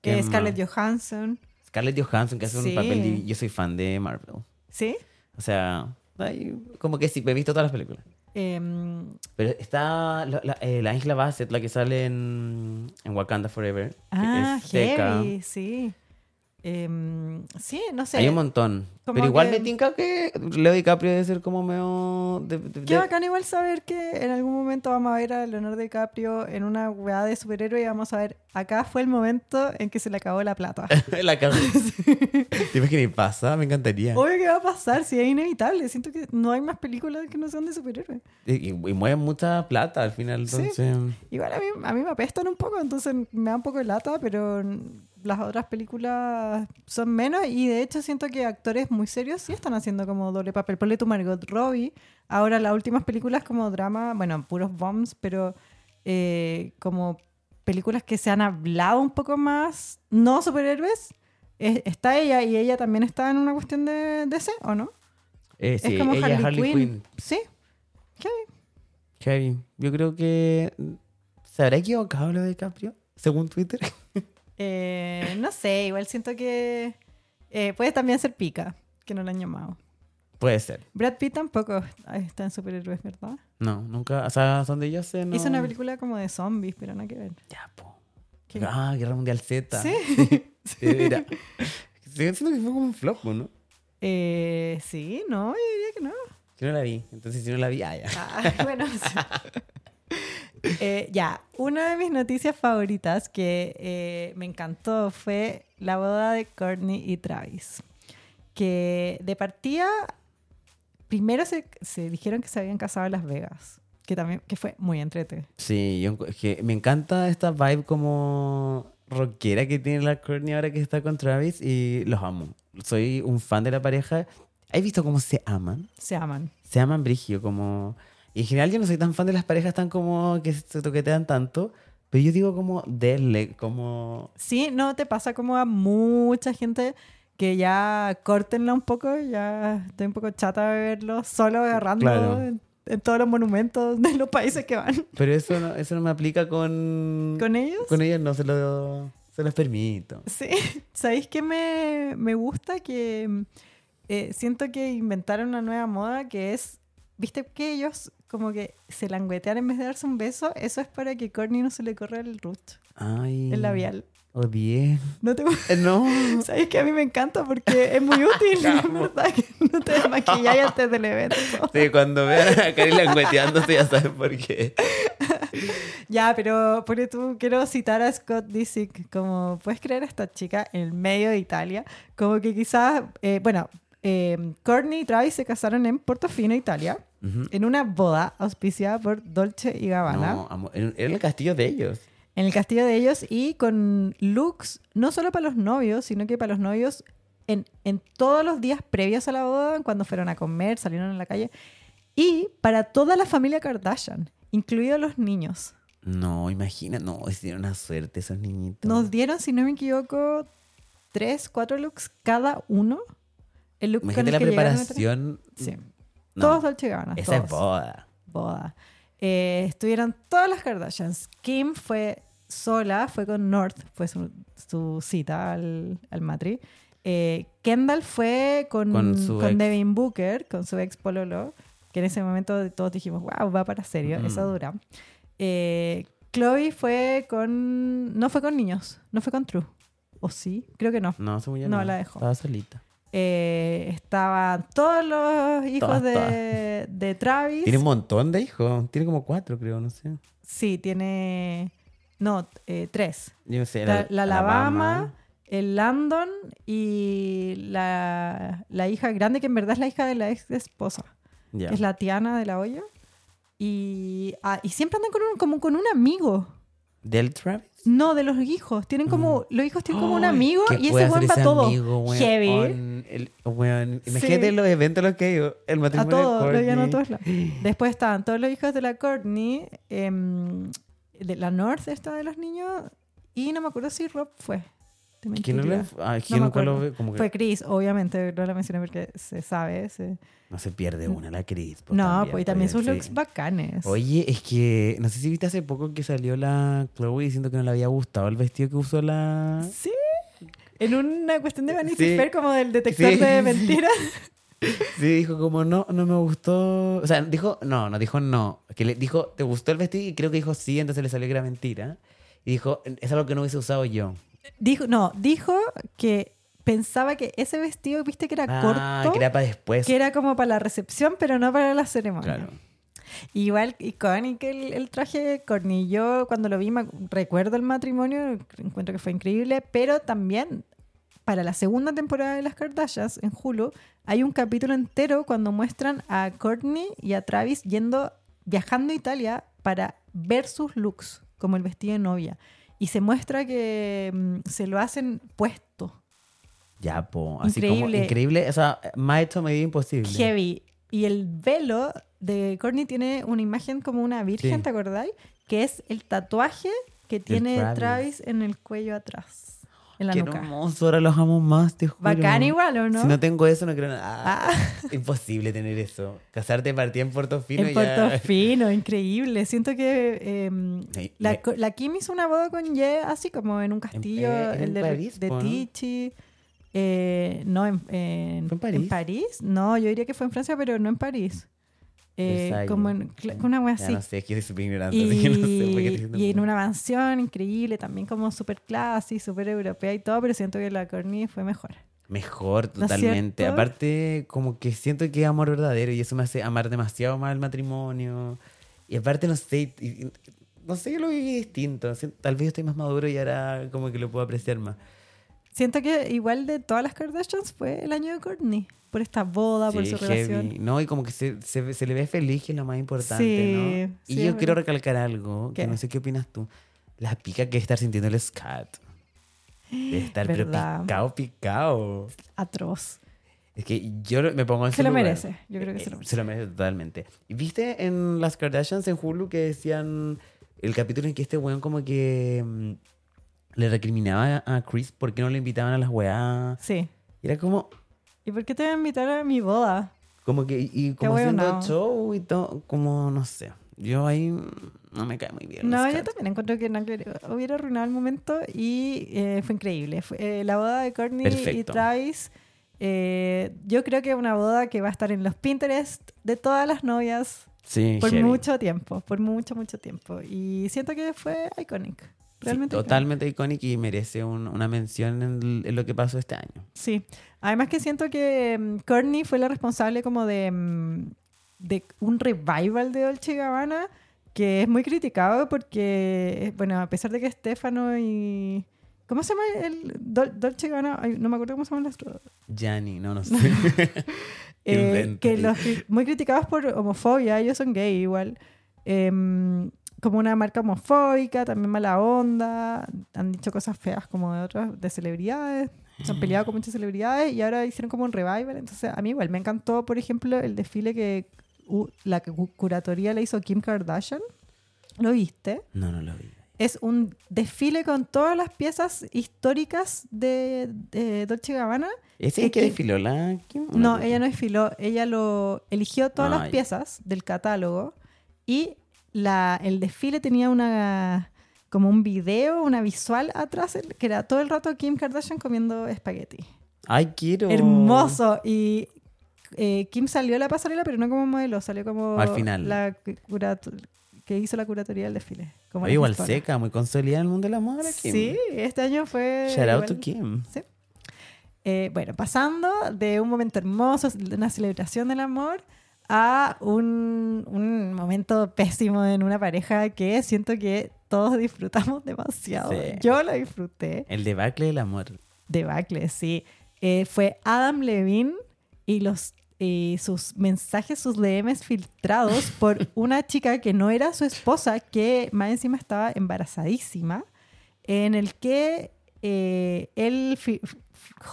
¿Quién Eh, Scarlett? Johansson. Scarlett Johansson que hace Sí. un papel yo soy fan de Marvel. ¿Sí? O sea, como que sí, he visto todas las películas. Em, Pero está la, la, eh, la Angela Bassett, la que sale en, en Wakanda Forever. que ah, es seca. heavy, sí. Em, sí, no sé. Hay un montón. Como Pero igual que- me tinca que Leo DiCaprio debe ser como medio... de- de- Qué de- bacán igual saber que en algún momento vamos a ver a Leonardo DiCaprio en una weá de superhéroe y vamos a ver, acá fue el momento en que se le acabó la plata. la cara. ¿Te que pasa? Me encantaría. Obvio que va a pasar, si es inevitable. Siento que no hay más películas que no sean de superhéroes. Y, y mueven mucha plata al final, Sí. entonces... Igual a mí, a mí me apestan un poco, entonces me da un poco de lata, pero las otras películas son menos y de hecho siento que actores muy serios sí están haciendo como doble papel. Ponle tu Margot Robbie, ahora las últimas películas como drama, bueno, puros bombs, pero eh, como películas que se han hablado un poco más, no superhéroes, está ella y ella también está en una cuestión de, de ese, ¿o no? Eh, sí, es como ella Harley, Quinn. Quinn. Sí. ¿Qué? Heavy. Yo creo que... ¿Se habrá equivocado Leo DiCaprio? Según Twitter. Eh, no sé, igual siento que eh, puede también ser pica, que no lo han llamado. Puede ser. Brad Pitt tampoco está en superhéroes, ¿verdad? No, nunca... O sea, donde yo sé, no... Hizo una película como de zombies, pero nada que ver. Ya, po. ¿Qué? Ah, Guerra Mundial Z. Sí. Sí, mira. Sigo siento que fue como un flop, ¿no? Eh, sí, no, yo diría que no. Yo no la vi. Entonces, si no la vi, ah, ya. Ah, bueno, sí. Eh, ya, una de mis noticias favoritas que eh, me encantó fue la boda de Courtney y Travis. Que de partida, primero se, se dijeron que se habían casado en Las Vegas. Que también que fue muy entrete. Sí, yo que me encanta esta vibe como rockera que tiene la Courtney ahora que está con Travis y los amo. Soy un fan de la pareja. ¿Has visto cómo se aman? Se aman. Se aman brigio, como... Y en general yo no soy tan fan de las parejas tan como que se toquetean tanto, pero yo digo como denle, como... Sí, no te pasa como a mucha gente que ya córtenla un poco, ya estoy un poco chata de verlos solo agarrando Claro. en, en todos los monumentos de los países que van. Pero eso no, eso no me aplica con... ¿Con ellos? Con ellos no se, lo, se los permito. Sí, ¿sabéis qué me, me gusta? Que eh, siento que inventaron una nueva moda que es, viste que ellos como que se languetean en vez de darse un beso, eso es para que Courtney no se le corra el root, Ay. el labial. Odié. ¿No te Eh, No. ¿Sabes que a mí me encanta porque es muy útil, es verdad que no te desmaquilláis antes del evento. Sí, cuando vean a Cari langueteándose ya saben por qué. Ya, pero por tú quiero citar a Scott Disick, como puedes creer a esta chica en el medio de Italia, como que quizás, eh, bueno, eh, Courtney y Travis se casaron en Portofino, Italia, Ujú. en una boda auspiciada por Dolce y Gabbana, No, amor, era el castillo de ellos. En el castillo de ellos y con looks no solo para los novios, sino que para los novios en, en todos los días previos a la boda, cuando fueron a comer, salieron a la calle, y para toda la familia Kardashian, incluidos los niños. No, imagina, no, tienen una suerte esos niñitos. Nos dieron, si no me equivoco, tres, cuatro looks cada uno. El look con Imagínate el la que preparación. Sí. No, Todos Dolce Gabbana. Esa todos. es boda. Boda. Eh, estuvieron todas las Kardashians. Kim fue sola, fue con North, fue su, su cita al, al matri. Eh, Kendall fue con, Con. Devin Booker, con su ex Pololo, que en ese momento todos dijimos, wow, va para serio, Mm. esa dura. Eh, Chloe fue con... No fue con niños, no fue con True. ¿O sí? Creo que no. No, yo No, no. la dejó. Estaba solita. Eh, estaban todos los hijos Todas, de, de Travis. Tiene un montón de hijos. Tiene como cuatro, creo, no sé. Sí, tiene. No, eh, tres. Yo no sé. La, la Alabama, el Landon y la, la hija grande, que en verdad es la hija de la ex esposa, que es la Tiana de la olla. Y, ah, y siempre andan con un, como con un amigo. ¿Del Travis? No, de los hijos. Tienen como, los hijos tienen como un Mm. Amigo ¿qué y ese buen para ese todo. amigo, weón? Heavy. El- weón, Imagínate Sí. los eventos los que hay. El A matrimonio todos, de lo llevan a todos lados. Después estaban todos los hijos de la Courtney, em, de la North, esta de los niños, y no me acuerdo si Rob fue. Te Que no le... nunca lo acuerdo. ve. Como que Fue Chris, obviamente, no la mencioné porque se sabe. se- no se pierde una la Cris. pues, no, pues y también sus sí. looks bacanes. Oye, es que no sé si viste hace poco que salió la Chloe diciendo que no le había gustado el vestido que usó la. Sí. En una cuestión de Vanity Sí. Fair, como del detector Sí, de mentiras. Sí, dijo como no, no me gustó. O sea, dijo no, no dijo no. Que le dijo, ¿te gustó el vestido? Y creo que dijo sí, entonces le salió que era mentira. Y dijo, es algo que no hubiese usado yo. Dijo, no, dijo que pensaba que ese vestido, viste que era Ah, corto. que era para después. que era como para la recepción, pero no para la ceremonia. Claro. Igual icónico el, el traje de Courtney. Yo cuando lo vi me recuerdo el matrimonio, encuentro que fue increíble, pero también para la segunda temporada de Las Kardashians en Hulu hay un capítulo entero cuando muestran a Courtney y a Travis yendo viajando a Italia para ver sus looks, como el vestido de novia. Y se muestra que mm, se lo hacen puesto. Ya, po. Así Increíble. como increíble. O sea, más hecho medida imposible. Heavy. Y el velo de Courtney tiene una imagen como una virgen, Sí. ¿te acordáis? Que es el tatuaje que tiene Travis. Travis. en el cuello atrás, en la Qué nuca. hermoso, ahora los amo más, te juro. Bacán igual, ¿o no? Si no tengo eso, no creo nada. Ah. Imposible tener eso. Casarte partida en Portofino en ya... Portofino, increíble. Siento que eh, Sí, la, me- la Kim hizo una boda con Ye así como en un castillo, eh, en el de, París, de ¿no? Tichy. Eh, no, en, en, ¿Fue en París? No, yo diría que fue en Francia, pero no en París. Eh, como en, cl- una wea Ya así. no sé, es que soy súper ignorante, así que no sé por qué estoy Y, y en una mansión increíble, también como súper classy, súper europea y todo, pero siento que la Courtney fue mejor. Mejor, ¿No totalmente. cierto? Aparte, como que siento que es amor verdadero y eso me hace amar demasiado más el matrimonio. Y aparte, no sé, y- y- no sé, yo lo viví distinto. Tal vez yo estoy más maduro y ahora como que lo puedo apreciar más. Siento que igual de todas las Kardashians fue el año de Courtney. Por esta boda, por su heavy. relación. No, y como que se, se, se le ve feliz, que es lo más importante, Sí, ¿no? Y sí, yo quiero recalcar algo, que ¿Qué? no sé qué opinas tú. La pica que estar sintiendo el scat. De estar pero picado, picado. Atroz. Es que yo me pongo en Se lo lugar. merece, yo creo que se lo Eh, merece. Se lo merece totalmente. ¿Y viste en las Kardashians en Hulu que decían el capítulo en que este weón como que mm, le recriminaba a Chris por qué no le invitaban a las weas? Sí. Y era como, ¿Y por qué te voy a invitar a mi boda? como que, y- y como haciendo huevonao. show y todo, como no sé. Yo ahí no me cae muy bien. No, yo también encuentro que ver. hubiera arruinado el momento y eh, fue increíble. Fue, eh, la boda de Courtney y Perfecto. Travis, eh, yo creo que es una boda que va a estar en los Pinterest de todas las novias Sí, por heavy. mucho tiempo, por mucho, mucho tiempo. Y siento que fue iconic. Sí, Realmente iconic. totalmente icónico y merece un- una mención en, en lo que pasó este año. Sí. Además que siento que mm, Courtney fue la responsable como de, mm, de un revival de Dolce Gabbana que es muy criticado porque, eh, bueno, a pesar de que Stefano y... ¿Cómo se llama el Dol- Dolce Gabbana? Ay, no me acuerdo cómo se llama el otro. Gianni, no, no sé. Eh, que los muy criticados por homofobia, ellos son gay igual. Em, como una marca homofóbica, también mala onda, han dicho cosas feas como de otras, de celebridades, se han peleado con muchas celebridades y ahora hicieron como un revival. Entonces, a mí igual me encantó, por ejemplo, el desfile que uh, la cu- curatoría le hizo Kim Kardashian. ¿Lo viste? No, no lo vi. Es un desfile con todas las piezas históricas de, de Dolce Gabbana. ¿Ese es el que desfiló la Kim? ¿O No, la ella no desfiló, ella lo eligió todas las piezas del catálogo y la, el desfile tenía una como un video, una visual atrás que era todo el rato Kim Kardashian comiendo espagueti. Ay, quiero. Hermoso y eh, Kim salió a la pasarela pero no como modelo, salió como Al final. la que hizo la curatoría del desfile. Como Oye, igual seca, muy consolidada en el mundo de la moda Kim. Sí, este año fue Shout out igual- to Kim. Sí. Eh, bueno, pasando de un momento hermoso, de una celebración del amor, a un, un momento pésimo en una pareja que siento que todos disfrutamos demasiado. Sí. Yo lo disfruté. El debacle del amor. Debacle, sí. Eh, fue Adam Levine y los y sus mensajes, sus DMs filtrados por una chica que no era su esposa, que más encima estaba embarazadísima, en el que eh, él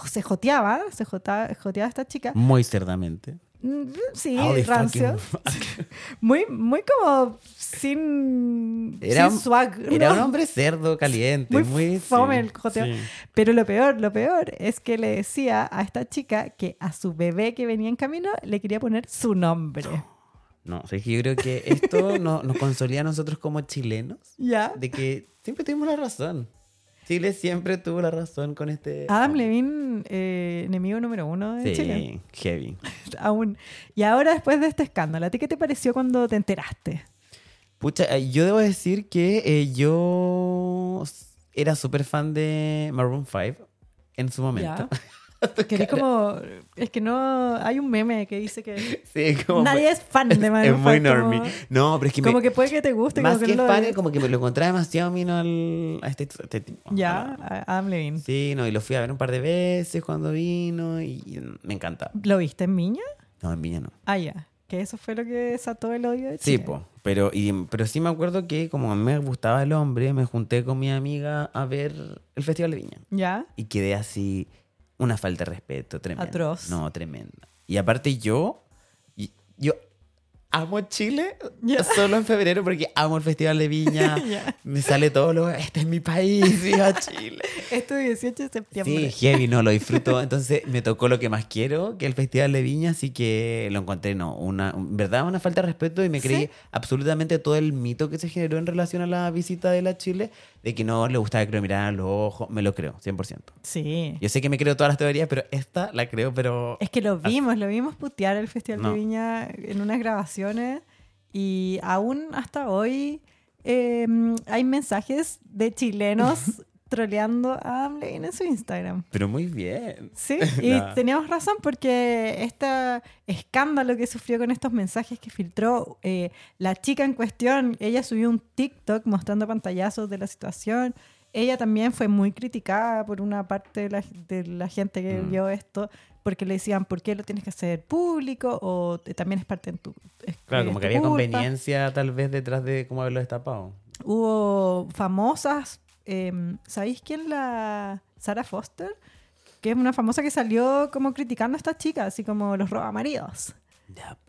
se joteaba, se jota- joteaba a esta chica. Muy cerdamente. Mm, Sí, the rancio. fucking Muy, muy como sin, Era sin. Era un hombre cerdo, caliente. Muy Muy, fome sí, el joteo. sí. Pero lo peor, lo peor es que le decía a esta chica que a su bebé que venía en camino le quería poner su nombre. No, o sea, yo creo que esto no- nos consolida a nosotros como chilenos ¿Ya? de que siempre tuvimos la razón. Chile siempre tuvo la razón con este. Adam. Levine, eh, enemigo número uno de Chile. Sí, heavy. Aún. Y ahora, después de este escándalo, ¿a ti qué te pareció cuando te enteraste? Pucha, eh, yo debo decir que eh, yo era súper fan de Maroon 5 en su momento. Que como. Es que no. Hay un meme que dice que. Sí, como Nadie es fan de es Maroon muy 5, como- normie. No, pero es que, Como, me- que puede que te guste. más como que lo fan, es. como que me lo encontraba demasiado mino al, a este, a este tipo. Ya, Ah, a Adam Levine. Sí, no, y lo fui a ver un par de veces cuando vino y, me encanta. ¿Lo viste en Miña? No, en Viña no. Ah, ya. Que eso fue lo que desató el odio de Sí, Chile. po, pero, y, pero sí me acuerdo que como a mí me gustaba el hombre, me junté con mi amiga a ver el Festival de Viña. ¿Ya? Y quedé así, una falta de respeto tremenda. Atroz. No, tremenda. Y aparte yo, yo amo Chile Ya. solo en febrero porque amo el Festival de Viña. Ya. Me sale todo lo, este es mi país, viva Chile. Esto es 18 de septiembre. Sí, heavy, no, lo disfruto. Entonces me tocó lo que más quiero, que el Festival de Viña, así que lo encontré, no, una, verdad, una falta de respeto y me creí ¿Sí? absolutamente todo el mito que se generó en relación a la visita de él a Chile, de que no le gustaba que lo miraran a los ojos, me lo creo, 100%. Sí. Yo sé que me creo todas las teorías, pero esta la creo, pero... Es que lo vimos, lo vimos putear el Festival No. de Viña en unas grabaciones y aún hasta hoy eh, hay mensajes de chilenos troleando a Levine en su Instagram. Pero muy bien. Sí, y teníamos razón porque este escándalo que sufrió con estos mensajes que filtró eh, la chica en cuestión, ella subió un TikTok mostrando pantallazos de la situación ella también fue muy criticada por una parte de la, de la gente que Mm. vio esto, porque le decían, ¿por qué lo tienes que hacer público? O te- también es parte de tu. es- Claro, como que había culpa. conveniencia tal vez detrás de cómo haberlo destapado. Hubo famosas. Em, ¿Sabéis quién la. Sarah Foster? Que es una famosa que salió como criticando a esta chica, así como los robamaridos.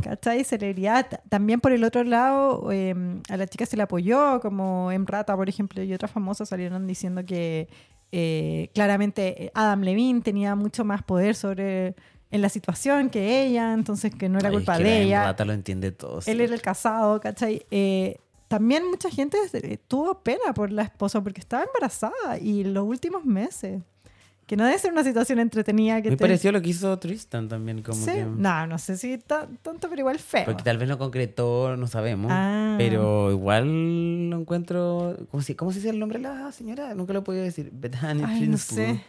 ¿Cachai? Celebridad. Ta- También por el otro lado, em, a la chica se le apoyó, como en Rata, por ejemplo, y otras famosas salieron diciendo que eh, claramente eh, Adam Levine tenía mucho más poder sobre en la situación que ella, entonces que no era Ay, es culpa que de la ella. Rata lo entiende todo. sí. Él era el casado, ¿cachai? Eh, también mucha gente eh, tuvo pena por la esposa porque estaba embarazada y los últimos meses. Que no debe ser una situación entretenida que Me te- pareció lo que hizo Tristan también, como Sí. que... No, no sé si ta- tanto, pero igual feo. Porque tal vez no concretó, no sabemos. Ah. Pero igual lo encuentro... ¿Cómo se, ¿Cómo se dice el nombre de la señora? Nunca lo he podido decir. Bethany Ay, no sé.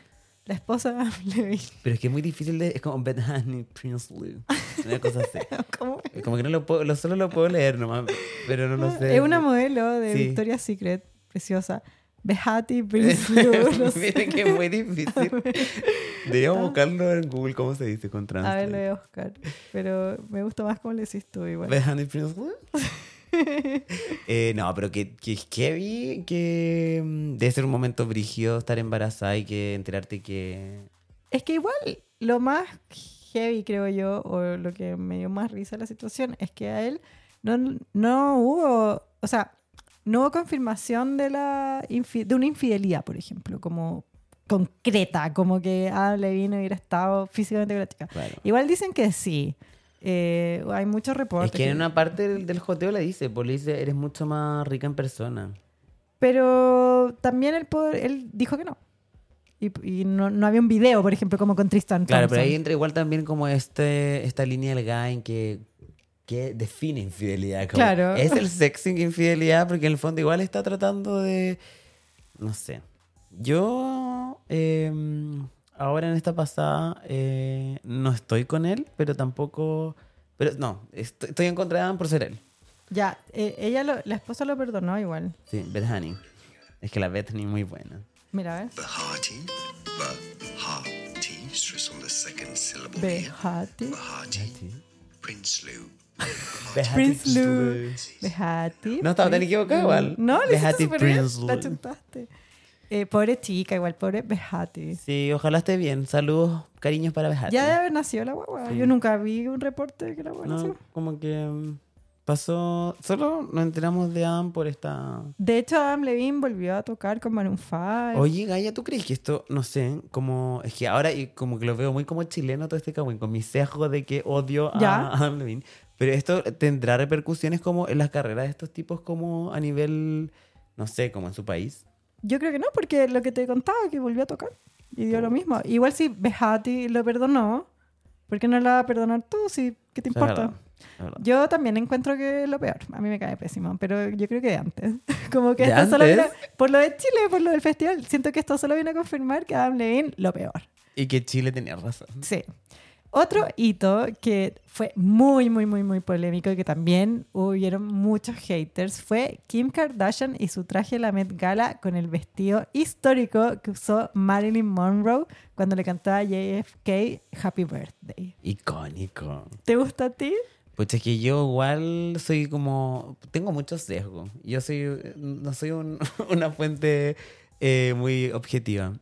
La esposa Levine. Pero es que es muy difícil de... Es como Bethany Prinsloo. Una cosa así. ¿Cómo? Como que no lo puedo... Lo, solo lo puedo leer nomás. Pero no lo sé. Es una modelo de Sí. Victoria's Secret, preciosa. Behati Prinsloo, no sé. Miren que es muy difícil. Deberíamos buscarlo en Google cómo se dice con A translate. ver, lo voy a buscar. Pero me gusta más cómo le decís tú igual. Bethany Prinsloo. Eh, no, pero que, que que mm, debe ser un momento brígido estar embarazada y que enterarte que... Es que igual lo más heavy, creo yo, o lo que me dio más risa la situación, es que a él no, no hubo, o sea, no hubo confirmación de, la de una infidelidad, por ejemplo, como concreta, como que Adam Levine hubiera estado físicamente con la chica. Claro. Igual dicen que sí. Eh, hay muchos reportes. Es que en una parte del, del joteo le dice, pues le dice, eres mucho más rica en persona. Pero también él, él dijo que no. Y, y no, no había un video, por ejemplo, como con Tristan Claro, pero ahí entra igual también como este, esta línea delgada en que, que define infidelidad. como, Claro. Es el sexing infidelidad porque en el fondo igual está tratando de... No sé. Yo eh, ahora en esta pasada eh, no estoy con él, pero tampoco... Pero no, estoy, estoy en contra de Adam por ser él. Ya, eh, ella lo- la esposa lo perdonó igual. Sí, Bethany. Es que la Bethany es muy buena. Mira, a ver. Bahati, Bahati, stress on the second syllable. Behati. Bahati, Prinsloo. Prince Lou. Behati. No, estaba tan Prince equivocado Lou. igual. No, le Behati Prince La Lou. chuntaste. Eh, pobre chica, igual, pobre Behati. Sí, ojalá esté bien. Saludos, cariños para Bethany. Ya debe haber nacido la guagua. Sí. Yo nunca vi un reporte de que la guagua No, nació. como que mm, pasó. Solo nos enteramos de Adam por esta. De hecho, Adam Levine volvió a tocar con Maroon 5. Oye, Gaya, ¿tú crees que esto, no sé, como. Es que ahora y como que lo veo muy como chileno todo este cagüín, con mi sesgo de que odio a Ya. Adam Levine. Pero esto tendrá repercusiones como en las carreras de estos tipos, como a nivel. No sé, como en su país. Yo creo que no, porque lo que te contaba, que volvió a tocar y dio lo mismo. Igual si Behati lo perdonó, ¿por qué no la va a perdonar tú? Si, ¿Qué te Es importa? verdad, es verdad. Yo también encuentro que es lo peor. A mí me cae pésimo, pero yo creo que de antes. Como que ¿De esto solo antes? vino- por lo de Chile, por lo del festival, siento que esto solo viene a confirmar que Adam Levine lo peor. Y que Chile tenía razón. Sí. Otro hito que fue muy, muy, muy, muy polémico y que también hubieron muchos haters fue Kim Kardashian y su traje de la Met Gala con el vestido histórico que usó Marilyn Monroe cuando le cantaba a JFK Happy Birthday. Icónico. ¿Te gusta a ti? Pues es que yo igual soy como... Tengo mucho sesgo. Yo soy... No soy un- una fuente eh, muy objetiva.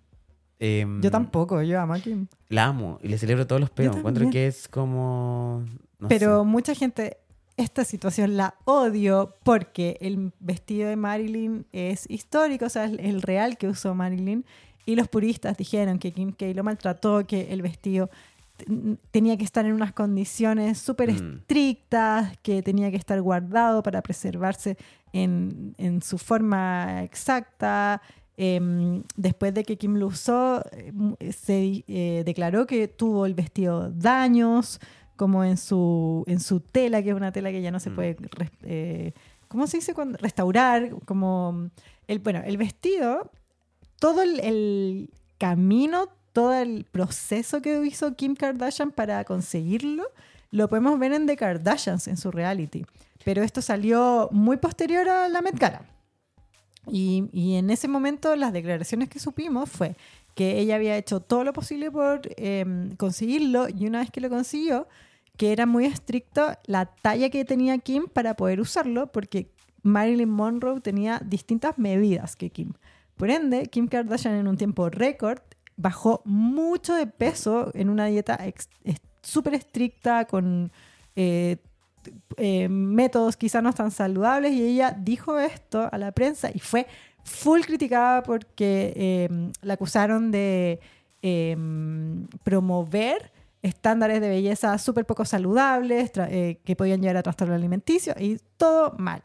Em, Yo tampoco, yo amo a Kim. La amo y le celebro todos los peos. Encuentro que es como... no Pero sé. mucha gente, esta situación la odio porque el vestido de Marilyn es histórico, o sea, es el real que usó Marilyn. Y los puristas dijeron que Kim K lo maltrató, que el vestido tenía que estar en unas condiciones súper Mm. estrictas, que tenía que estar guardado para preservarse en, en su forma exacta. Em, después de que Kim lo usó, eh, se eh, declaró que tuvo el vestido daños, como en su, en su tela, que es una tela que ya no se Mm. puede, eh, ¿cómo se dice? cuando Restaurar, como, el, bueno, el vestido, todo el, el camino, todo el proceso que hizo Kim Kardashian para conseguirlo, lo podemos ver en The Kardashians, en su reality. Pero esto salió muy posterior a la Met Gala. Y, en ese momento las declaraciones que supimos fue que ella había hecho todo lo posible por em, conseguirlo y una vez que lo consiguió, que era muy estricto la talla que tenía Kim para poder usarlo, porque Marilyn Monroe tenía distintas medidas que Kim. Por ende, Kim Kardashian en un tiempo récord bajó mucho de peso en una dieta súper estricta con eh, eh, métodos quizás no tan saludables y ella dijo esto a la prensa y fue full criticada porque eh, la acusaron de eh, promover estándares de belleza súper poco saludables eh, que podían llevar a trastorno alimenticio y todo mal.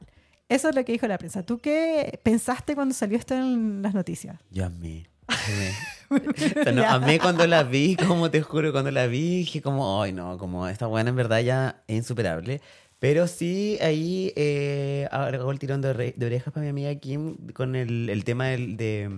Eso es lo que dijo la prensa. ¿Tú qué pensaste cuando salió esto en las noticias? Yo amé. amé. O sea, no, amé cuando la vi, como te juro, cuando la vi, dije como, ay no, como esta buena en verdad ya es insuperable. Pero sí, ahí eh, hago el tirón de, ore- de orejas para mi amiga Kim con el, el tema del, de...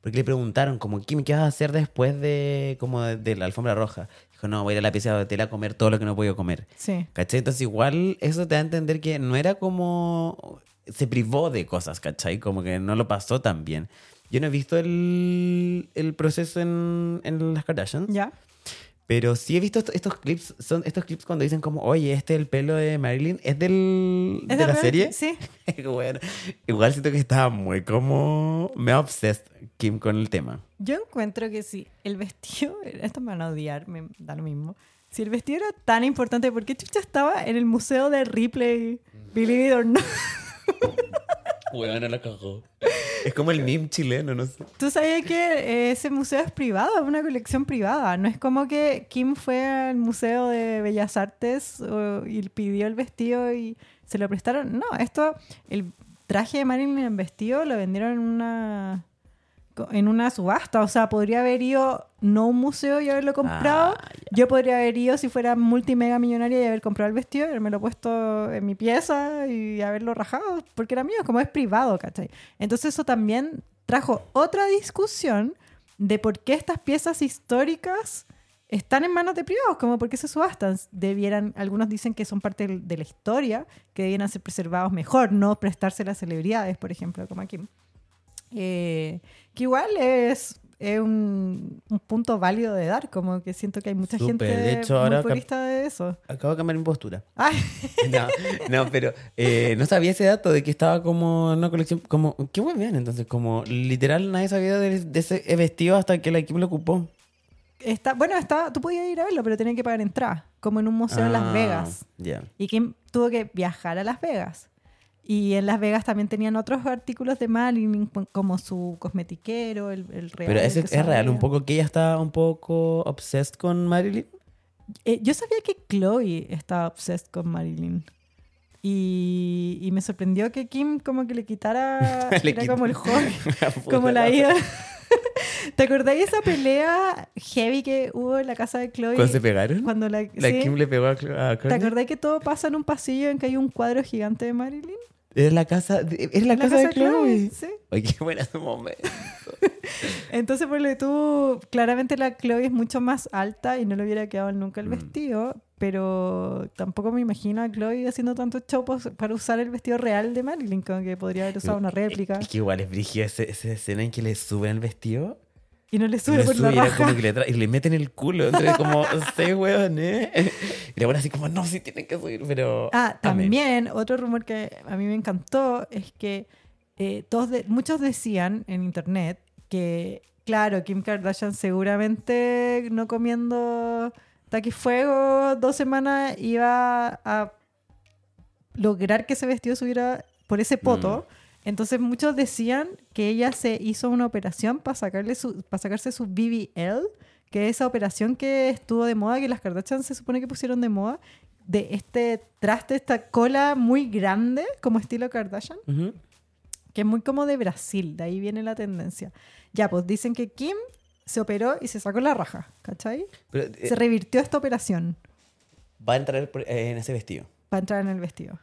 Porque le preguntaron, como, Kim, ¿qué vas a hacer después de, como de, de la alfombra roja? Dijo, no, voy a ir a la pieza de hotel a comer todo lo que no podido comer. Sí. ¿Cachai? Entonces igual eso te da a entender que no era como... Se privó de cosas, ¿cachai? Como que no lo pasó tan bien. Yo no he visto el, el proceso en, en las Kardashians, ¿Ya? pero sí he visto estos, estos clips, son estos clips cuando dicen como, oye, este el pelo de Marilyn, ¿es del, ¿Es de la serie? Sí. bueno, igual siento que estaba muy como... Me obsessed Kim con el tema. Yo encuentro que sí, el vestido, esto me van a odiar, me da lo mismo. Si el vestido era tan importante, ¿por qué Chucha estaba en el museo de Ripley? Believe it or not. Bueno, la cagó. Es como el meme chileno, no sé. Tú sabías que eh, ese museo es privado, es una colección privada. No es como que Kim fue al Museo de Bellas Artes y pidió el vestido y se lo prestaron. No, esto, el traje de Marilyn en vestido lo vendieron en una en una subasta, o sea, podría haber ido no un museo y haberlo comprado. Ah. Yo podría haber ido si fuera multimega millonaria y haber comprado el vestido, y haberme lo puesto en mi pieza y haberlo rajado, porque era mío, como es privado, ¿cachai? Entonces eso también trajo otra discusión de por qué estas piezas históricas están en manos de privados, como por qué se subastan. Debieran, algunos dicen que son parte de la historia, que debieran ser preservados mejor, no prestarse a las celebridades, por ejemplo, como aquí. Eh, que igual es, es un, un punto válido de dar, como que siento que hay mucha Súper, gente de hecho, muy ahora purista de eso. Acabo de cambiar mi postura. Ay, No, no, pero eh, no sabía ese dato de que estaba como en una colección. Como, qué buen bien, entonces, como literal nadie sabía de, de ese vestido hasta que el equipo lo ocupó. está, bueno, está, tú podías ir a verlo, pero tenías que pagar entrada, como en un museo en Las Ah, Vegas. Ya. Y Kim tuvo que viajar a Las Vegas. Y en Las Vegas también tenían otros artículos de Marilyn, como su cosmetiquero, el, el real. Pero ese que es real, un poco que ella está un poco obsessed con Marilyn. Eh, yo sabía que Chloe estaba obsessed con Marilyn. Y, y me sorprendió que Kim como que le quitara... Le era como el hobby, como la hija. ¿Te acordáis de esa pelea heavy que hubo en la casa de Chloe? ¿Cuándo se pegaron? Cuando la, La sí. Kim le pegó a, a ¿Te acordás que todo pasa en un pasillo en que hay un cuadro gigante de Marilyn? Es la casa, de- la, casa, de Chloe. sí. Ay, qué buena ese momento. Entonces, por lo que tú, claramente la Chloe es mucho más alta y no le hubiera quedado nunca el Mm. vestido, pero tampoco me imagino a Chloe haciendo tantos chopos para usar el vestido real de Marilyn, como que podría haber usado una réplica Es que igual es brígida esa, esa escena en que le suben el vestido. Y no le sube por sube la raja. como que le, tra- y le meten el culo entre como seis huevones. Y la buena así como, no, sí tienen que subir, pero... Ah, también otro rumor que a mí me encantó es que eh, todos de- muchos decían en internet que, claro, Kim Kardashian seguramente no comiendo taquifuego dos semanas iba a lograr que ese vestido subiera por ese poto. Entonces muchos decían que ella se hizo una operación para sacarle su, para sacarse su BBL, que es esa operación que estuvo de moda, que las Kardashian se supone que pusieron de moda, de este traste, esta cola muy grande, como estilo Kardashian, que es muy como de Brasil, de ahí viene la tendencia. Ya, pues dicen que Kim se operó y se sacó la raja, ¿cachai? Pero, eh, Se revirtió esta operación va a entrar en ese vestido. para entrar en el vestido.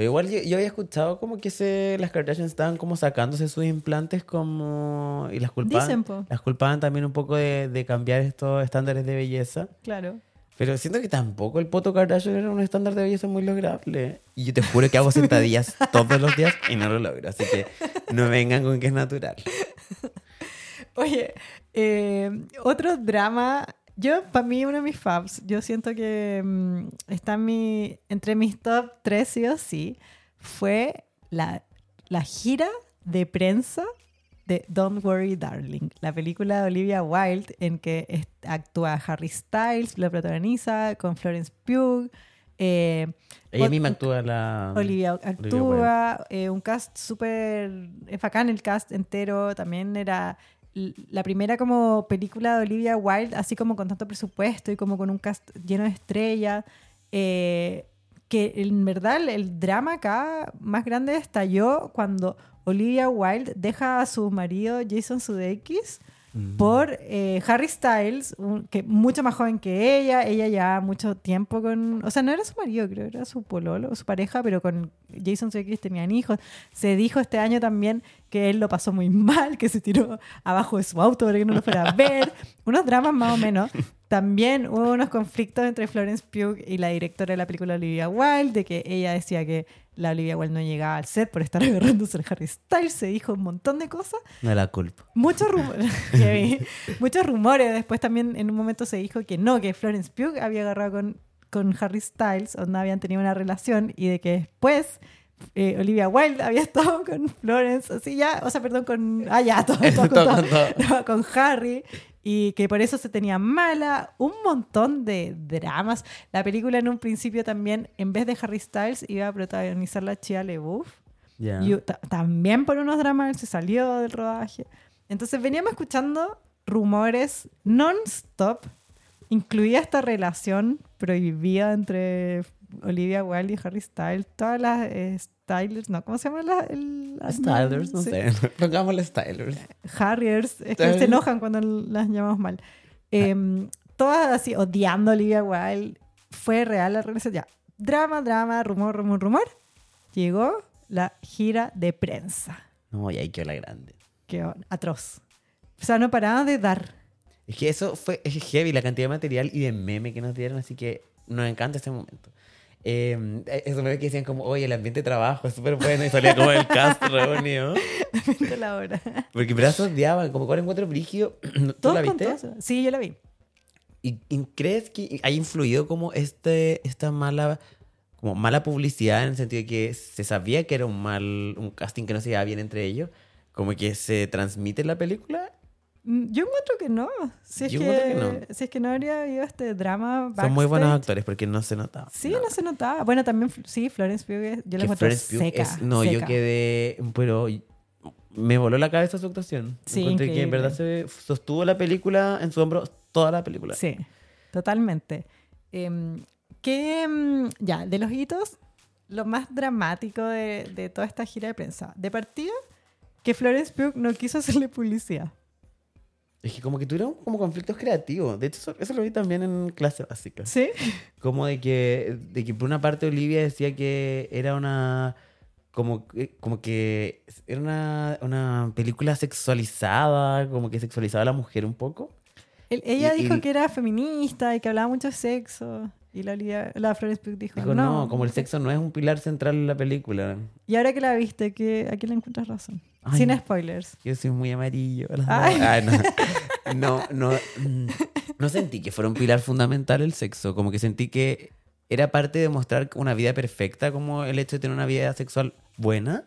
Pero igual yo, yo había escuchado como que se, las Kardashians estaban como sacándose sus implantes como... Y las culpaban, Dicen, po. las culpaban también un poco de, de cambiar estos estándares de belleza. Claro. Pero siento que tampoco el poto Kardashian era un estándar de belleza muy lograble. Y yo te juro que hago sentadillas todos los días y no lo logro. Así que no vengan con que es natural. Oye, eh, otro drama. Yo, para mí, uno de mis faves, yo siento que mm, está en mi, entre mis top 3 sí o sí, fue la, la gira de prensa de Don't Worry Darling, la película de Olivia Wilde en que actúa Harry Styles, la protagoniza con Florence Pugh. eh, Ella misma actúa la... Olivia actúa, eh, un cast súper es bacán el cast entero, también era la primera como película de Olivia Wilde, así como con tanto presupuesto y como con un cast lleno de estrellas, eh, que en verdad el, drama acá más grande estalló cuando Olivia Wilde deja a su marido Jason Sudeikis por eh, Harry Styles, un- que mucho más joven que ella, ella ya mucho tiempo con, o sea, no era su marido, creo, era su pololo, su pareja, pero con Jason Sudeikis tenían hijos. Se dijo este año también que él lo pasó muy mal, que se tiró abajo de su auto para que no lo fuera a ver, unos dramas más o menos. También hubo unos conflictos entre Florence Pugh y la directora de la película Olivia Wilde, de que ella decía que la Olivia Wilde no llegaba al set por estar agarrándose al Harry Styles, se dijo un montón de cosas. No la culpa. Muchos rumores, muchos rumores. Después también en un momento se dijo que no, que Florence Pugh había agarrado con, con Harry Styles, o no habían tenido una relación, y de que después eh, Olivia Wilde había estado con Florence, así ya, o sea, perdón, con. Ah, ya, todo, todo, Todo todo, con todo. no, con Harry. Y que por eso se tenía mala, un montón de dramas. La película en un principio también, en vez de Harry Styles, iba a protagonizar la Chia LeBouf. Y también por unos dramas se salió del rodaje. Entonces veníamos escuchando rumores non-stop, incluía esta relación prohibida entre Olivia Wilde y Harry Styles, todas las eh, Stylers, no, ¿cómo se llama la, el, Stylers, no Sí. sé. Pongámosle Stylers. Harriers, es que se enojan cuando las llamamos mal. Em, todas así odiando a Olivia Wilde. Fue real la relación. Ya, drama, drama, rumor, rumor, rumor. Llegó la gira de prensa. No, y ahí quedó la grande. Qué atroz. O sea, no paraban de dar. Es que eso fue es heavy, la cantidad de material y de meme que nos dieron, así que nos encanta este momento. Eh, esos memes que decían como, oye, el ambiente de trabajo es súper bueno y salía como el cast reunido. de la hora. Porque brazos odiaban, como cuál encuentro brígido. ¿Tú la viste? Sí, yo la vi. ¿Y, y crees que ha influido como este, esta mala, como mala publicidad en el sentido de que se sabía que era un mal, un casting que no se llevaba bien entre ellos? Como que se transmite en la película. Mm, Yo encuentro que no. Si es, Yo que, que si es que no habría habido este drama. Son muy buenos backstage. actores porque no se notaba. Sí, nada. no se notaba. Bueno, también, sí, Florence Pugh, es- yo la encuentro Florence Pugh seca. es- no, yo seca. quedé. Pero me voló la cabeza su actuación. Sí, Encontré que en verdad se sostuvo la película en su hombro toda la película. Sí, totalmente. Que, em, ya, de los hitos, lo más dramático de, de toda esta gira de prensa. De partida, que Florence Pugh no quiso hacerle publicidad. Es que como que tuvieron como conflictos creativos. De hecho, eso, eso lo vi también en clase básica. ¿Sí? Como de que, de que por una parte Olivia decía que era una. Como, que- como que era una, una película sexualizada, como que sexualizaba a la mujer un poco. Ella Y- dijo y- que era feminista y que hablaba mucho de sexo. Y la, Olivia- la Florence Pugh dijo, Dijo, no. no, como el sexo no es un pilar central en la película. Y ahora que la viste, que aquí le encuentras razón. Ay. Sin spoilers. Yo soy muy amarillo. las Ay. dos. Ay, no. no, no, mm, no sentí que fuera un pilar fundamental el sexo. Como que sentí que era parte de mostrar una vida perfecta, como el hecho de tener una vida sexual buena,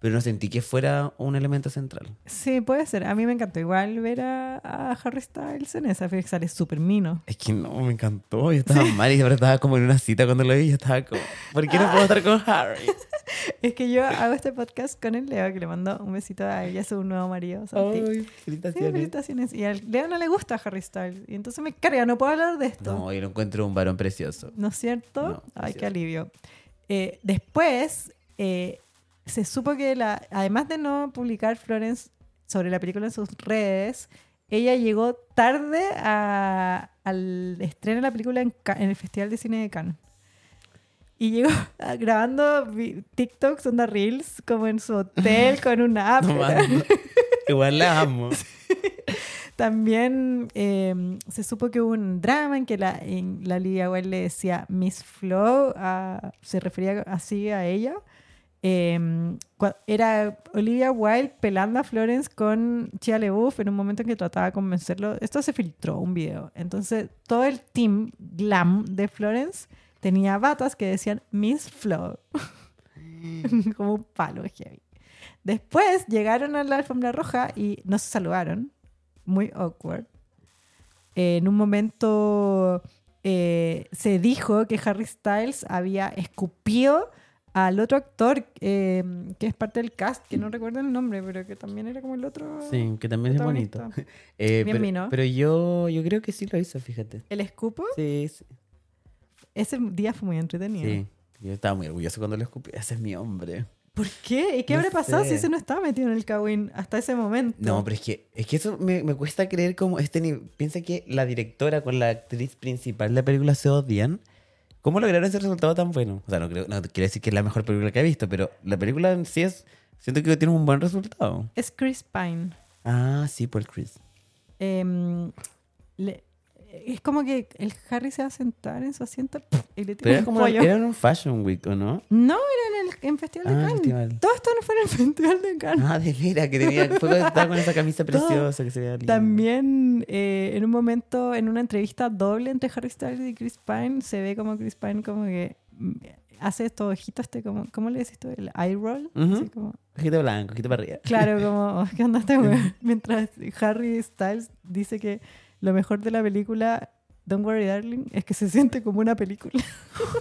pero no sentí que fuera un elemento central. Sí, puede ser. A mí me encantó igual ver a, a Harry Styles en esa, porque sale súper mino. Es que no, me encantó. Yo estaba mal y ahora estaba como en una cita cuando lo vi. Yo estaba como, ¿por qué no puedo estar con Harry? Es que yo hago este podcast con el Leo, que le mando un besito a ella, su nuevo marido. Santi. Ay, Sí, felicitaciones. felicitaciones. Y al Leo no le gusta Harry Styles. Y entonces me carga, no puedo hablar de esto. No, yo lo encuentro un varón precioso. ¿No es cierto? No, Ay, qué alivio. Eh, después, eh, se supo que, la, además de no publicar Florence sobre la película en sus redes, ella llegó tarde a- al estreno de la película en, el Festival de Cine de Cannes. Y llegó grabando TikToks, onda Reels, como en su hotel con una app. No. Igual la amo. También eh, se supo que hubo un drama en que la, en la Olivia Wilde le decía Miss Flo, a- se refería así a ella. Cua- era Olivia Wilde pelando a Florence con Chia LeBouf en un momento en que trataba de convencerlo. Esto se filtró, un video. Entonces, todo el team glam de Florence tenía batas que decían Miss Flo. Como un palo. Después llegaron a la alfombra roja y no se saludaron. Muy awkward. En un momento eh, se dijo que Harry Styles había escupido al otro actor eh, que es parte del cast, que no recuerdo el nombre, pero que también era como el otro. Sí, que también es bonito. Eh, Bien pero, pero yo, yo creo que sí lo hizo, fíjate. El escupo, Sí, sí. ese día fue muy entretenido. sí. Yo estaba muy orgulloso cuando lo escupí. Ese es mi hombre. ¿Por qué? ¿Y qué No habría pasado si ese no estaba metido en el Kawin hasta ese momento? No, pero es que, es que eso me, me cuesta creer como este ni- Piensa que la directora con la actriz principal de la película se odian. ¿Cómo lograron ese resultado tan bueno? O sea, no, creo, no quiere decir que es la mejor película que he visto, pero la película en sí es... Siento que tiene un buen resultado. Es Chris Pine. Ah, sí, por Chris. Le- es como que el Harry se va a sentar en su asiento y le tira como... pollo. Era en un Fashion Week, ¿o no? No, era en el en Festival de Ah, Cannes. festival. Todo esto no fue en el Festival de Cannes. Ah, de veras, que tenía... Fue estaba con esa camisa Todo. preciosa que se veía linda. También eh, en un momento, en una entrevista doble entre Harry Styles y Chris Pine, se ve como Chris Pine como que mm, hace estos ojitos, este como, ¿cómo le decís tú? El eye roll. Así como, Ojito blanco, ojito para arriba. claro, como, ¿qué onda güey? Mientras Harry Styles dice que lo mejor de la película Don't Worry Darling es que se siente como una película.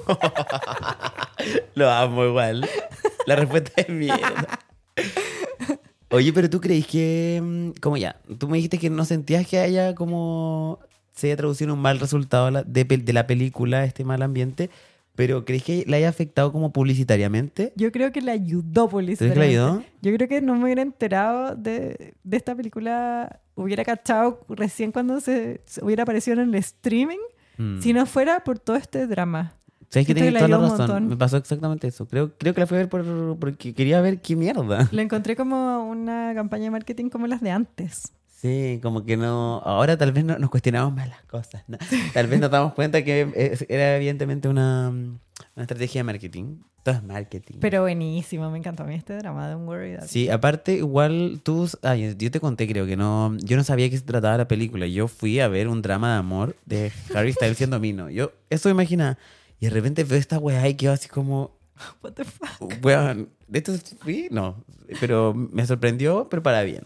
Lo amo igual. La respuesta es mierda. Oye, pero tú creís que, mm, como ya, tú me dijiste que no sentías que haya como se haya traducido en un mal resultado la- de, la película, este mal ambiente, pero ¿crees que le haya afectado como publicitariamente? Yo creo que le ayudó ¿Crees publicitariamente. que le ayudó? Yo creo que no me hubiera enterado de, de esta película, hubiera cachado recién cuando se, se hubiera aparecido en el streaming, Mm. si no fuera por todo este drama. ¿Sabes que tienes toda la razón? montón. Me pasó exactamente eso. Creo, creo que la fui a ver por, porque quería ver qué mierda. Lo encontré como una campaña de marketing como las de antes. Sí, como que no. Ahora tal vez no, nos cuestionamos más las cosas. ¿no? Tal vez nos damos cuenta que es- era evidentemente una, una estrategia de marketing. Todo es marketing. Pero buenísimo, me encantó a mí este drama de un Worry. Sí, aparte, igual tú. Ay, yo te conté, creo que no. Yo no sabía que se trataba la película. Yo fui a ver un drama de amor de Harry Styles siendo Mino. Yo, eso me imaginaba. Y de repente veo esta weá y quedo así como. What the fuck? Weón, ¿de esto fui? No. Pero me sorprendió, pero para bien.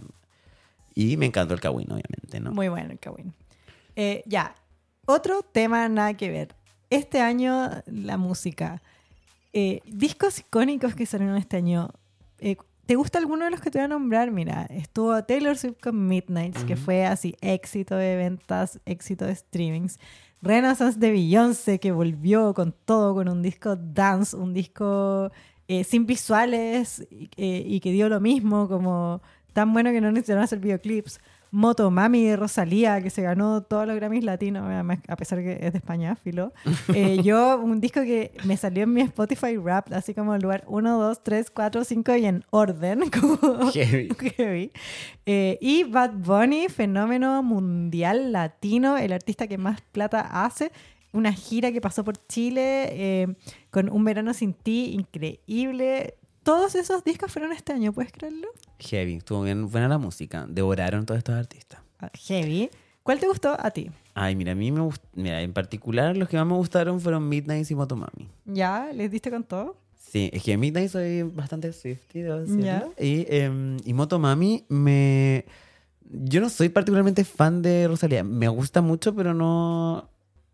Y me encantó el Kawin, obviamente, ¿no? Muy bueno el Kawin. Eh, ya, otro tema nada que ver. Este año la música. Eh, discos icónicos que salieron este año. Eh, ¿Te gusta alguno de los que te voy a nombrar? Mira, estuvo Taylor Swift con Midnights, que fue así éxito de ventas, éxito de streamings. Renaissance de Beyoncé, que volvió con todo, con un disco dance, un disco eh, sin visuales eh, y que dio lo mismo, como tan bueno que no necesitaron hacer videoclips. Motomami de Rosalía, que se ganó todos los Grammys latinos, a pesar que es de España, filo. Eh, yo, un disco que me salió en mi Spotify Rap, así como lugar 1, 2, 3, 4, 5 y en orden. Como Heavy. heavy. Eh, y Bad Bunny, fenómeno mundial latino, el artista que más plata hace. Una gira que pasó por Chile eh, con Un Verano Sin Ti, increíble. Todos esos discos fueron este año, ¿puedes creerlo? Heavy, estuvo bien buena la música. Devoraron todos estos artistas. Ah, Heavy. ¿Cuál te gustó a ti? Ay, mira, a mí me gust- Mira, en particular los que más me gustaron fueron Midnight y Motomami. ¿Ya? ¿Les diste con todo? Sí, es que Midnight soy bastante Swifty. Ya. Y, em, y Motomami me... Yo no soy particularmente fan de Rosalía. Me gusta mucho, pero no...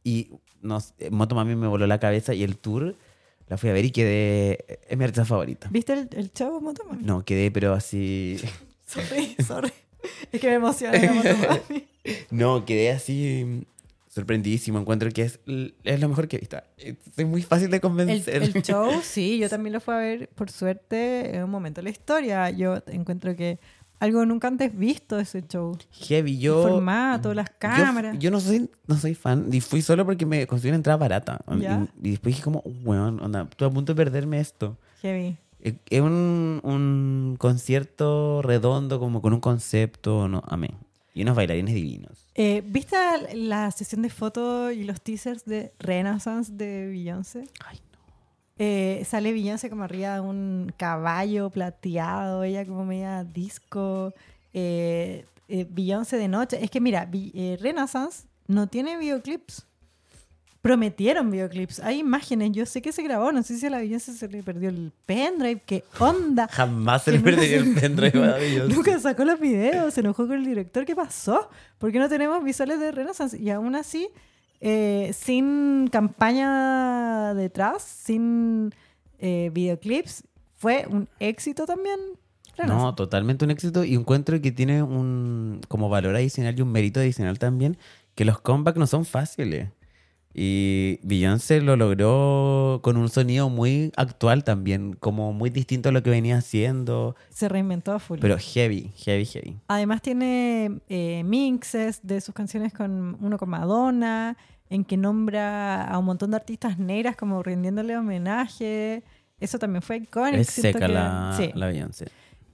Y no, sé, Motomami me voló la cabeza y el tour la fui a ver y quedé... Es mi artista favorita. ¿Viste el, el show Motomami? No, quedé, pero así... Sorry, sorry. Es que me emociona Motomami. No, quedé así sorprendidísimo. Encuentro que es, es lo mejor que he visto. Es muy fácil de El, convencer. el show, sí, yo también lo fui a ver, por suerte, en un momento de la historia. Yo encuentro que algo nunca antes visto ese show. Heavy, El yo... formato, las cámaras. Yo, no soy no soy fan y fui solo porque me conseguí una entrada barata. Ya. Y, y después dije como, weón, onda, estoy a punto de perderme esto. Heavy. Es es un, un concierto redondo como con un concepto, no, amén. Y unos bailarines divinos. Eh, ¿Viste la sesión de fotos y los teasers de Renaissance de Beyoncé? Ay, Eh, sale Beyoncé como arriba de un caballo plateado, ella como media disco. Eh, eh, Beyoncé de noche. Es que mira, eh, Renaissance no tiene videoclips. Prometieron videoclips. Hay imágenes. Yo sé que se grabó. No sé si a la Beyoncé se le perdió el pendrive. ¿Qué onda? Jamás se le perdería el pendrive a Beyoncé. Nunca sacó los videos, se enojó con el director. ¿Qué pasó? ¿Por qué no tenemos visuales de Renaissance? Y aún así, eh, sin campaña detrás, sin eh, videoclips, fue un éxito también. No, totalmente un éxito y encuentro que tiene un como valor adicional y un mérito adicional también, que los comebacks no son fáciles. Y Beyoncé lo logró con un sonido muy actual también, como muy distinto a lo que venía haciendo, Se reinventó a full. pero heavy, heavy, heavy. Además tiene eh, mixes de sus canciones con uno con Madonna, en que nombra a un montón de artistas negras como rindiéndole homenaje. Eso también fue icónico. Es seca que- la, sí. la Beyoncé.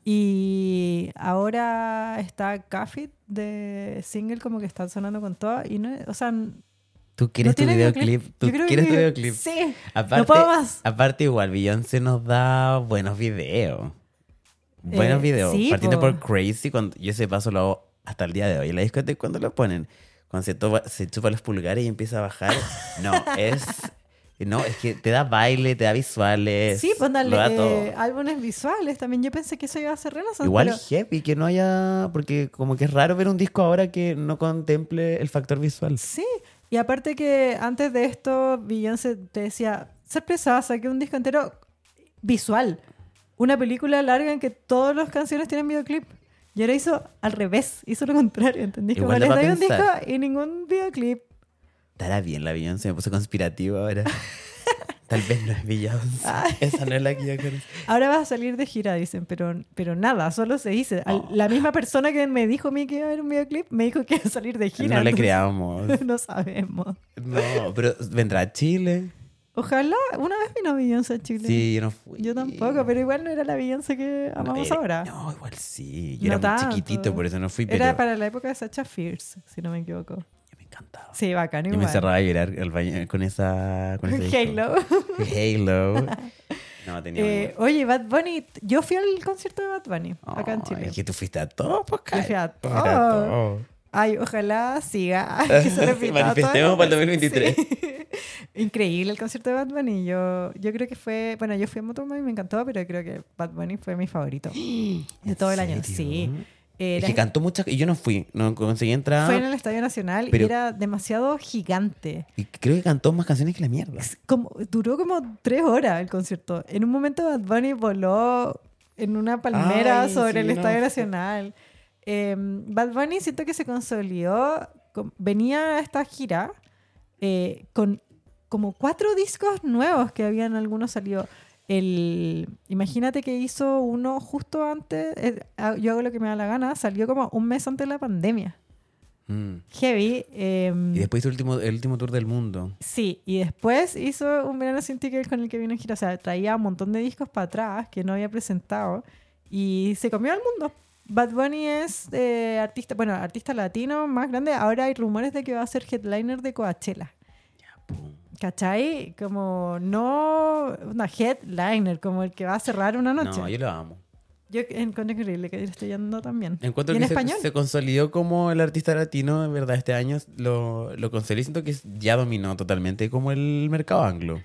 Y ahora está Café de single como que está sonando con todo. Y no, o sea, ¿Tú quieres tu tiene videoclip? ¿Tú quieres que- tu videoclip? Sí. Aparte, no puedo más. Aparte, igual, Beyoncé nos da buenos videos. Buenos Eh, videos. sí, Partiendo po. por Crazy, cuando, yo ese paso lo hago hasta el día de hoy. La discoteca, cuando lo ponen, cuando se, topa- se chupa los pulgares y empieza a bajar. No, es. No, es que te da baile, te da visuales. Sí, pues dale lo da todo. eh, álbumes visuales también. Yo pensé que eso iba a ser Renaissance. Igual pero- heavy, que no haya. Porque como que es raro ver un disco ahora que no contemple el factor visual. Sí, y aparte que antes de esto, Beyoncé te decía, sorpresa, saqué un disco entero visual. Una película larga en que todas las canciones tienen videoclip. Y ahora hizo al revés, hizo lo contrario, ¿entendís? Como les doy un disco y ningún videoclip. Estará bien la Beyoncé, me puse conspirativo ahora. Tal vez no es Beyoncé. Esa no es la que yo conozco. Ahora vas a salir de gira, dicen, pero, pero nada, solo se dice. Al- La misma persona que me dijo a mí que iba a haber un videoclip, me dijo que iba a salir de gira. No le creamos. No sabemos. No, pero vendrá a Chile. Ojalá, una vez vino Beyoncé a Chile. Sí, yo no fui. Yo tampoco, pero igual no era la Beyoncé que No, amamos era- ahora. No, igual sí. Yo No era muy tanto. chiquitito, por eso no fui, pero Era para la época de Sacha Fierce, si no me equivoco. Encantaba. Sí, bacán Yo igual. me encerraba a llorar al baño con esa... Con ese. Halo. Halo. No, tenía Eh, oye, Bad Bunny, yo fui al concierto de Bad Bunny acá en Chile. Es que tú fuiste a todo, pues, Yo fui a todo. Ay, ojalá siga. Ay, que se repita Manifestemos para el 2023. Sí. Increíble el concierto de Bad Bunny. Yo, yo creo que fue, bueno, yo fui a Motomami y me encantó, pero creo que Bad Bunny fue mi favorito de todo el año. Sí. Eh, Es que cantó muchas... Y yo no fui, no conseguí entrar. fue en el Estadio Nacional pero- y era demasiado gigante. Y creo que cantó más canciones que la mierda. como, duró como tres horas el concierto. En un momento Bad Bunny voló en una palmera Ay, sobre sí, el no, Estadio Nacional. Eh, Bad Bunny siento que se consolidó, con- venía a esta gira eh, con como cuatro discos nuevos que habían algunos salido. El, imagínate que hizo uno justo antes, eh, ah, yo hago lo que me da la gana, salió como un mes antes de la pandemia. Mm. Heavy. em, Y después hizo el último, el último tour del mundo. Sí, y después hizo un verano sin ticket con el que vino en gira. O sea, traía un montón de discos para atrás que no había presentado y se comió al mundo. Bad Bunny es eh, artista, bueno, artista latino más grande. Ahora hay rumores de que va a ser headliner de Coachella. ¿Cachai? Como no una headliner, como el que va a cerrar una noche. No, yo lo amo. Yo encuentro increíble que le esté yendo también. Encuentro ¿Y en que se, español? se consolidó como el artista latino, en verdad, este año lo, lo consolidó. Siento que ya dominó totalmente como el mercado anglo.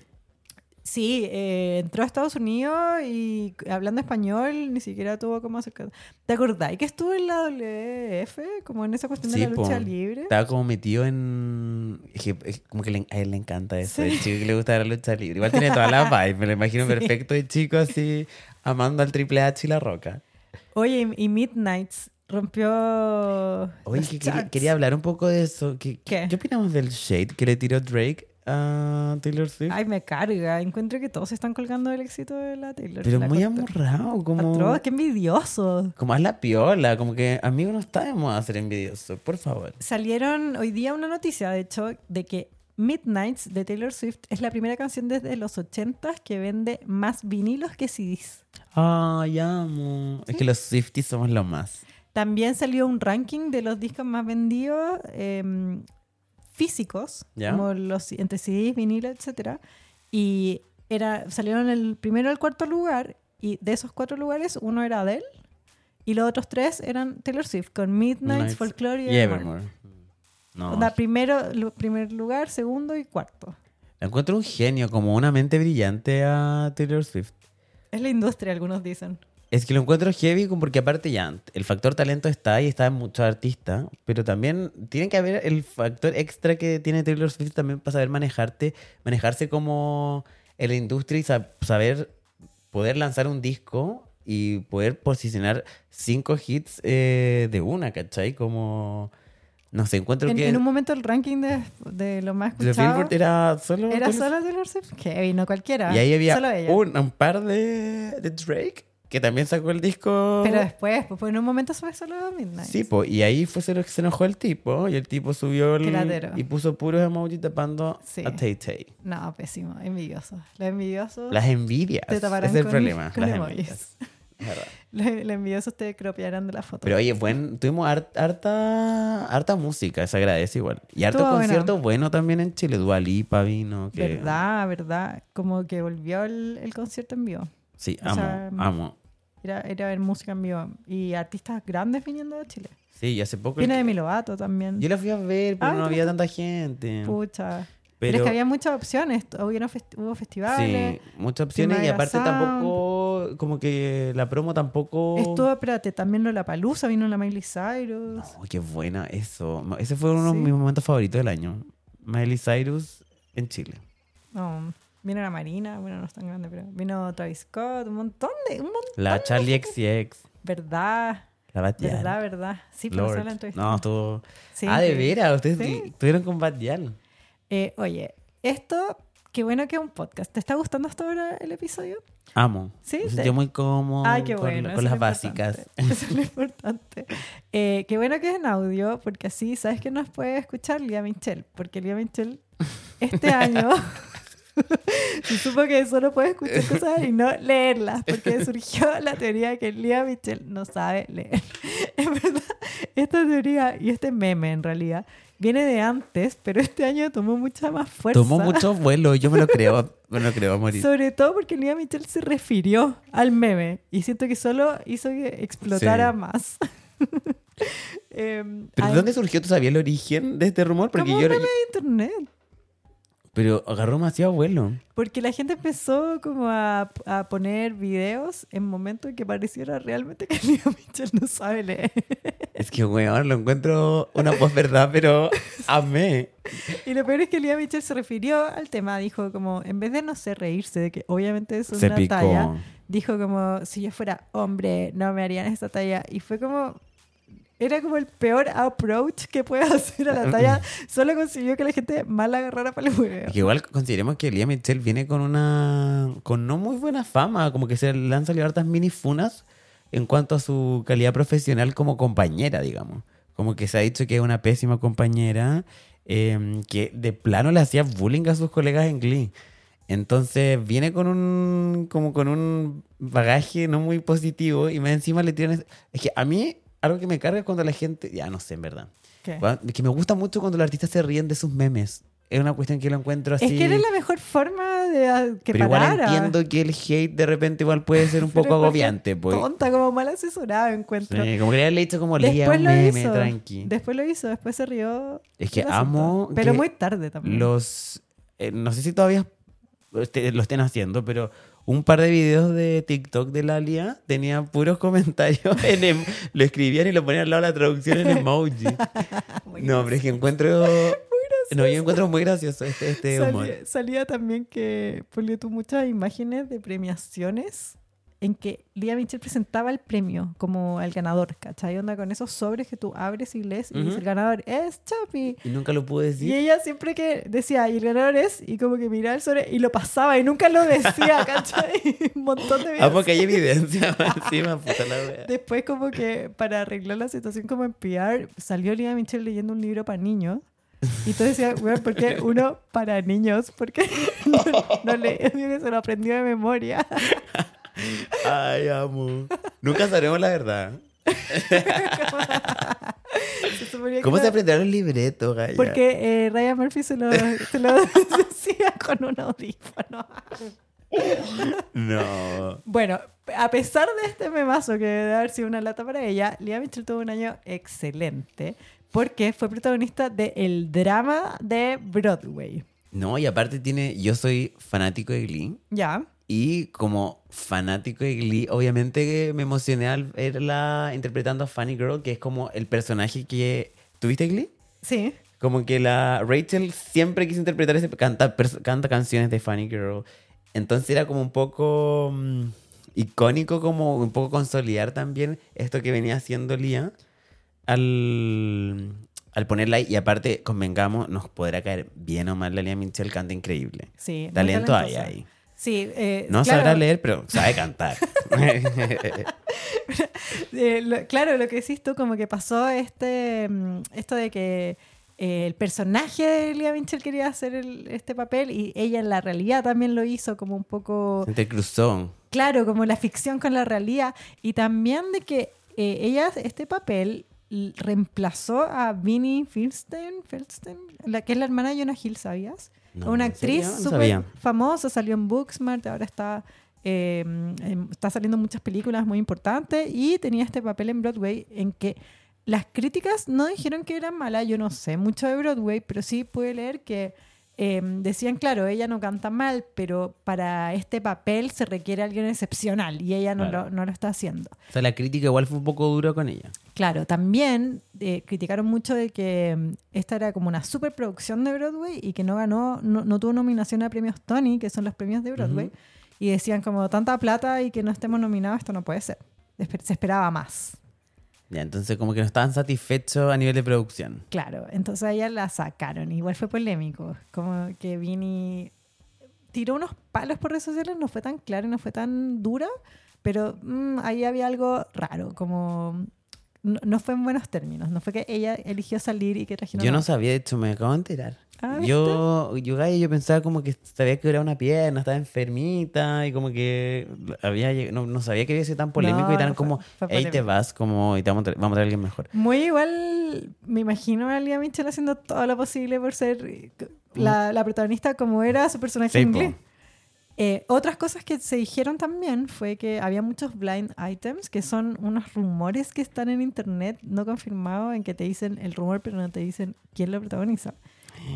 Sí, eh, entró a Estados Unidos y hablando español ni siquiera tuvo como acercar. ¿Te acordás que estuvo en la WF? Como en esa cuestión de la po. lucha libre. Estaba como metido en... es que- es como que le- a él le encanta eso. Sí. El chico que le gusta la lucha libre. Igual tiene toda la vibe. Me lo imagino perfecto el chico así, amando al Triple H y la roca. Oye, y y Midnights rompió. Oye, que quería, hablar un poco de eso. ¿Qué, ¿Qué? ¿Qué opinamos del shade que le tiró Drake a Taylor Swift? Ay, me carga. Encuentro que todos se están colgando del éxito de la Taylor. Pero La muy corta. amorrado, como... Atroz, qué envidioso. Como haz la piola, como que amigo no estamos a ser envidioso, por favor. Salieron hoy día una noticia, de hecho, de que Midnights de Taylor Swift es la primera canción desde los 80 que vende más vinilos que CDs. Ay, amo. Es que los Swifties somos lo más. También salió un ranking de los discos más vendidos em, físicos, Ya. como los entre CDs, vinilo, etcétera. Y era, salieron el primero al cuarto lugar, y de esos cuatro lugares, uno era Adele, y los otros tres eran Taylor Swift, con Midnight, Nice. Folklore y, Y Evermore. No, Onda, primero, primer lugar, segundo y cuarto. la encuentro un genio, como una mente brillante a Taylor Swift. Es la industria, algunos dicen. Es que lo encuentro heavy porque aparte ya, el factor talento está ahí, está en muchos artistas, pero también tiene que haber el factor extra que tiene Taylor Swift también para saber manejarte, manejarse como en la industria y sa- saber poder lanzar un disco y poder posicionar cinco hits eh, de una, ¿cachai? Como, no sé, encuentro En, que en un momento el ranking de, de lo más escuchado Billboard era solo... era Taylor solo Taylor Swift. Heavy, no cualquiera. Y ahí había Solo ella. un, un par de, de Drake que también sacó el disco. Pero después, pues, en un momento fue solo Midnight. Sí, po, y ahí fue se, se enojó el tipo y el tipo subió el, Qué latero. y puso puros emojis tapando Sí. a Tay Tay. No, pésimo, envidioso. Los envidiosos Las envidias. te taparán es el con, problema. con las emojis. envidias. Es verdad. Los, envidiosos te cropiarán de la foto. Pero oye, buen, tuvimos har- harta, harta música, se agradece igual. Y harto Estuvo concierto bueno también en Chile. Dualipa vino. Que... verdad, verdad. Como que volvió el, el concierto en vivo. Sí, O amo, sea, amo. Era, era ver música en vivo. Y artistas grandes viniendo de Chile. Sí, y hace poco... Viene de Mi Lovato también. Yo la fui a ver, pero Ah, no ¿te había tanta gente. Pucha. Pero, es que había muchas opciones. Festi- hubo festivales. Sí, muchas opciones y aparte Sound. tampoco, como que la promo tampoco... Estuvo, espérate, también la Palusa, vino la Miley Cyrus. Oh, qué buena eso. Ese fue uno Sí. de mis momentos favoritos del año. Miley Cyrus en Chile. No, vino la Marina, bueno, no es tan grande, pero vino Travis Scott, un montón de, un montón. La Charlie XCX. ¿Verdad? La Batial. ¿Verdad, verdad? Sí, pero Lord. solo en Travis No, estuvo... Sí, ah, de veras. Ustedes Sí. estuvieron con Batial. Eh, oye, esto, qué bueno que es un podcast. ¿Te está gustando hasta ahora el episodio? Amo. Sí, Me sentí muy cómodo Ay, qué con, bueno. con las básicas. Eso es lo importante. Eh, qué bueno que es en audio, porque así sabes que nos puede escuchar Lía Michelle, porque Lía Michelle este año se supo que solo puede escuchar cosas y no leerlas, porque surgió la teoría de que Lía Michelle no sabe leer. Es verdad, esta teoría y este meme en realidad viene de antes, pero este año tomó mucha más fuerza. Tomó mucho vuelo. Yo me lo creo. Me lo creo a morir. Sobre todo porque Lía Michelle se refirió al meme y siento que solo hizo que explotara Sí. más. Em, ¿Pero de dónde surgió? ¿Tú sabías el origen de este rumor? Porque como un yo... meme de internet. Pero agarró demasiado vuelo. Porque la gente empezó como a, a poner videos en momentos en que pareciera realmente que Lía Michelle no sabe leer. Es que, weón, lo encuentro una voz verdad, pero amé. Y lo peor es que Lía Michelle se refirió al tema, dijo como, en vez de no sé reírse de que obviamente es Se una picó. talla, dijo como, si yo fuera hombre, no me harían esta talla. Y fue como, era como el peor approach que puedes hacer a la talla. Solo consiguió que la gente mal la agarrara para el huevo. Igual consideremos que Lía Michelle viene con una. con no muy buena fama. Como que se le han salido hartas mini funas en cuanto a su calidad profesional como compañera, digamos. Como que se ha dicho que es una pésima compañera. eh, que de plano le hacía bullying a sus colegas en Glee. Entonces viene con un. como con un bagaje no muy positivo. Y más encima le tiran. Es que a mí, algo que me carga cuando la gente. Ya no sé, en verdad. ¿Qué? Que me gusta mucho cuando los artistas se ríen de sus memes. Es una cuestión que lo encuentro así. Es que era la mejor forma de ah, que pero igual parara. entiendo que el hate de repente igual puede ser un poco agobiante. Pues. Tonta, como mal asesorada encuentro. Sí, como que le he dicho como Lía, un meme, hizo. tranqui. Después lo hizo, después se rió. Es que amo Pero que muy tarde también. Los. eh, no sé si todavía este- lo estén haciendo, pero un par de videos de TikTok de la Lía tenían puros comentarios. En em- lo escribían y lo ponían al lado de la traducción en emoji. No, pero es que encuentro. No, yo encuentro muy gracioso este, este humor. Salía, salía también que ponle tú muchas imágenes de premiaciones en que Lía Michelle presentaba el premio como al ganador, ¿cachai? Onda con esos sobres que tú abres y lees y Ujú. dice el ganador es Chapi. Y nunca lo pude decir. Y ella siempre que decía, y el ganador es, y como que miraba el sobre y lo pasaba y nunca lo decía, ¿cachai? Un montón de Ah, videos. porque hay evidencia encima, puta la wea. Después como que para arreglar la situación como en PR, salió Lía Michelle leyendo un libro para niños. Y tú decías, weón, ¿por qué uno para niños? Porque no, no le, digo que se lo aprendió de memoria. Ay, amo. Nunca sabremos la verdad. Se ¿Cómo se aprendieron los libretos, Gaya? Porque eh, Ryan Murphy se lo, se lo decía con un audífono. No. Bueno, a pesar de este memazo que debe haber sido una lata para ella, Lea Michele tuvo un año excelente porque fue protagonista de el drama de Broadway. No, y aparte tiene... Yo soy fanático de Glee. Ya, Y como fanático de Glee, obviamente me emocioné al verla interpretando a Funny Girl, que es como el personaje que... ¿Tuviste Glee? sí. Como que la Rachel siempre quiso interpretar ese... Canta, canta canciones de Funny Girl. Entonces era como un poco mm, icónico, como un poco consolidar también esto que venía haciendo Lia al, al ponerla ahí. Y aparte, convengamos, nos podrá caer bien o mal la Lia Michelle, canta increíble. Sí, Talento hay ahí. Sí, eh, No claro, sabrá leer, pero sabe cantar. eh, lo- claro, lo que decís tú, como que pasó este mm, esto de que eh, el personaje de Lea Michele quería hacer el- este papel y ella en la realidad también lo hizo como un poco Entre cruzón. claro, como la ficción con la realidad. Y también de que eh, ella, este papel, reemplazó a Vinnie Feldstein, Feldstein, la que es la hermana de Jonah Hill, ¿sabías? No, Una ¿en actriz? No súper famosa, salió en Booksmart, ahora está, eh, em, está saliendo en muchas películas muy importantes y tenía este papel en Broadway en que las críticas no dijeron que era mala, yo no sé mucho de Broadway, pero sí pude leer que eh, decían, claro, ella no canta mal, pero para este papel se requiere alguien excepcional y ella no, Claro. lo, no lo está haciendo. O sea, la crítica igual fue un poco dura con ella. Claro, también eh, criticaron mucho de que mm, esta era como una superproducción de Broadway y que no ganó, no, no tuvo nominación a premios Tony, que son los premios de Broadway, y decían como tanta plata y que no estemos nominados, esto no puede ser. Se esperaba más. Ya, entonces como que no estaban satisfechos a nivel de producción. Claro, entonces a ella la sacaron. Igual fue polémico. Como que Vini tiró unos palos por redes sociales, no fue tan claro, no fue tan dura, pero mm, ahí había algo raro, como no, no fue en buenos términos. No fue que ella eligió salir y que trajeron Yo no sabía, de hecho, me acabo de enterar. Ah, yo, yo, yo pensaba como que se había quebrado una pierna, estaba enfermita y como que había no, no sabía que había sido tan polémico No, y tan no como, ahí te vas, como, y te vamos a traer, vamos a traer a alguien mejor. Muy igual, me imagino a Lea Mitchell haciendo todo lo posible por ser eh, la, la protagonista como era su personaje Sí. Glee. Eh, otras cosas que se dijeron también fue que había muchos blind items, que son unos rumores que están en internet no confirmados, en que te dicen el rumor, pero no te dicen quién lo protagoniza.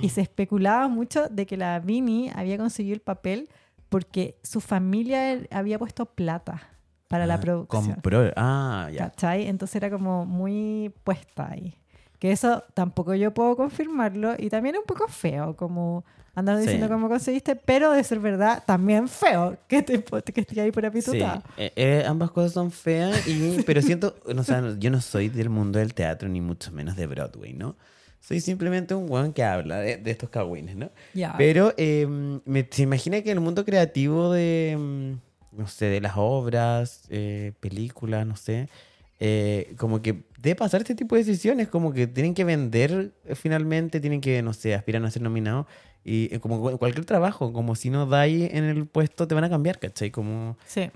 Y se especulaba mucho de que la Vinnie había conseguido el papel porque su familia había puesto plata para la Ah, producción. Compró, ah, ya. ¿Cachai? Entonces era como muy puesta ahí. Que eso tampoco yo puedo confirmarlo y también es un poco feo, como andar Sí. diciendo cómo conseguiste, pero de ser verdad, también feo que, te, que esté ahí por Sí, apitutada. eh, eh, ambas cosas son feas, y, pero siento, o sea, yo no soy del mundo del teatro, ni mucho menos de Broadway, ¿no? Soy simplemente un weón que habla de, de estos cagüines, ¿no? Ya. Pero eh, me, se imagina que en el mundo creativo de, mm, no sé, de las obras, eh, películas, no sé, eh, como que debe pasar este tipo de decisiones, como que tienen que vender eh, finalmente, tienen que, no sé, aspiran a ser nominados. Y eh, como cu- cualquier trabajo, como si no dais en el puesto, te van a cambiar, ¿cachai? Como, Sí,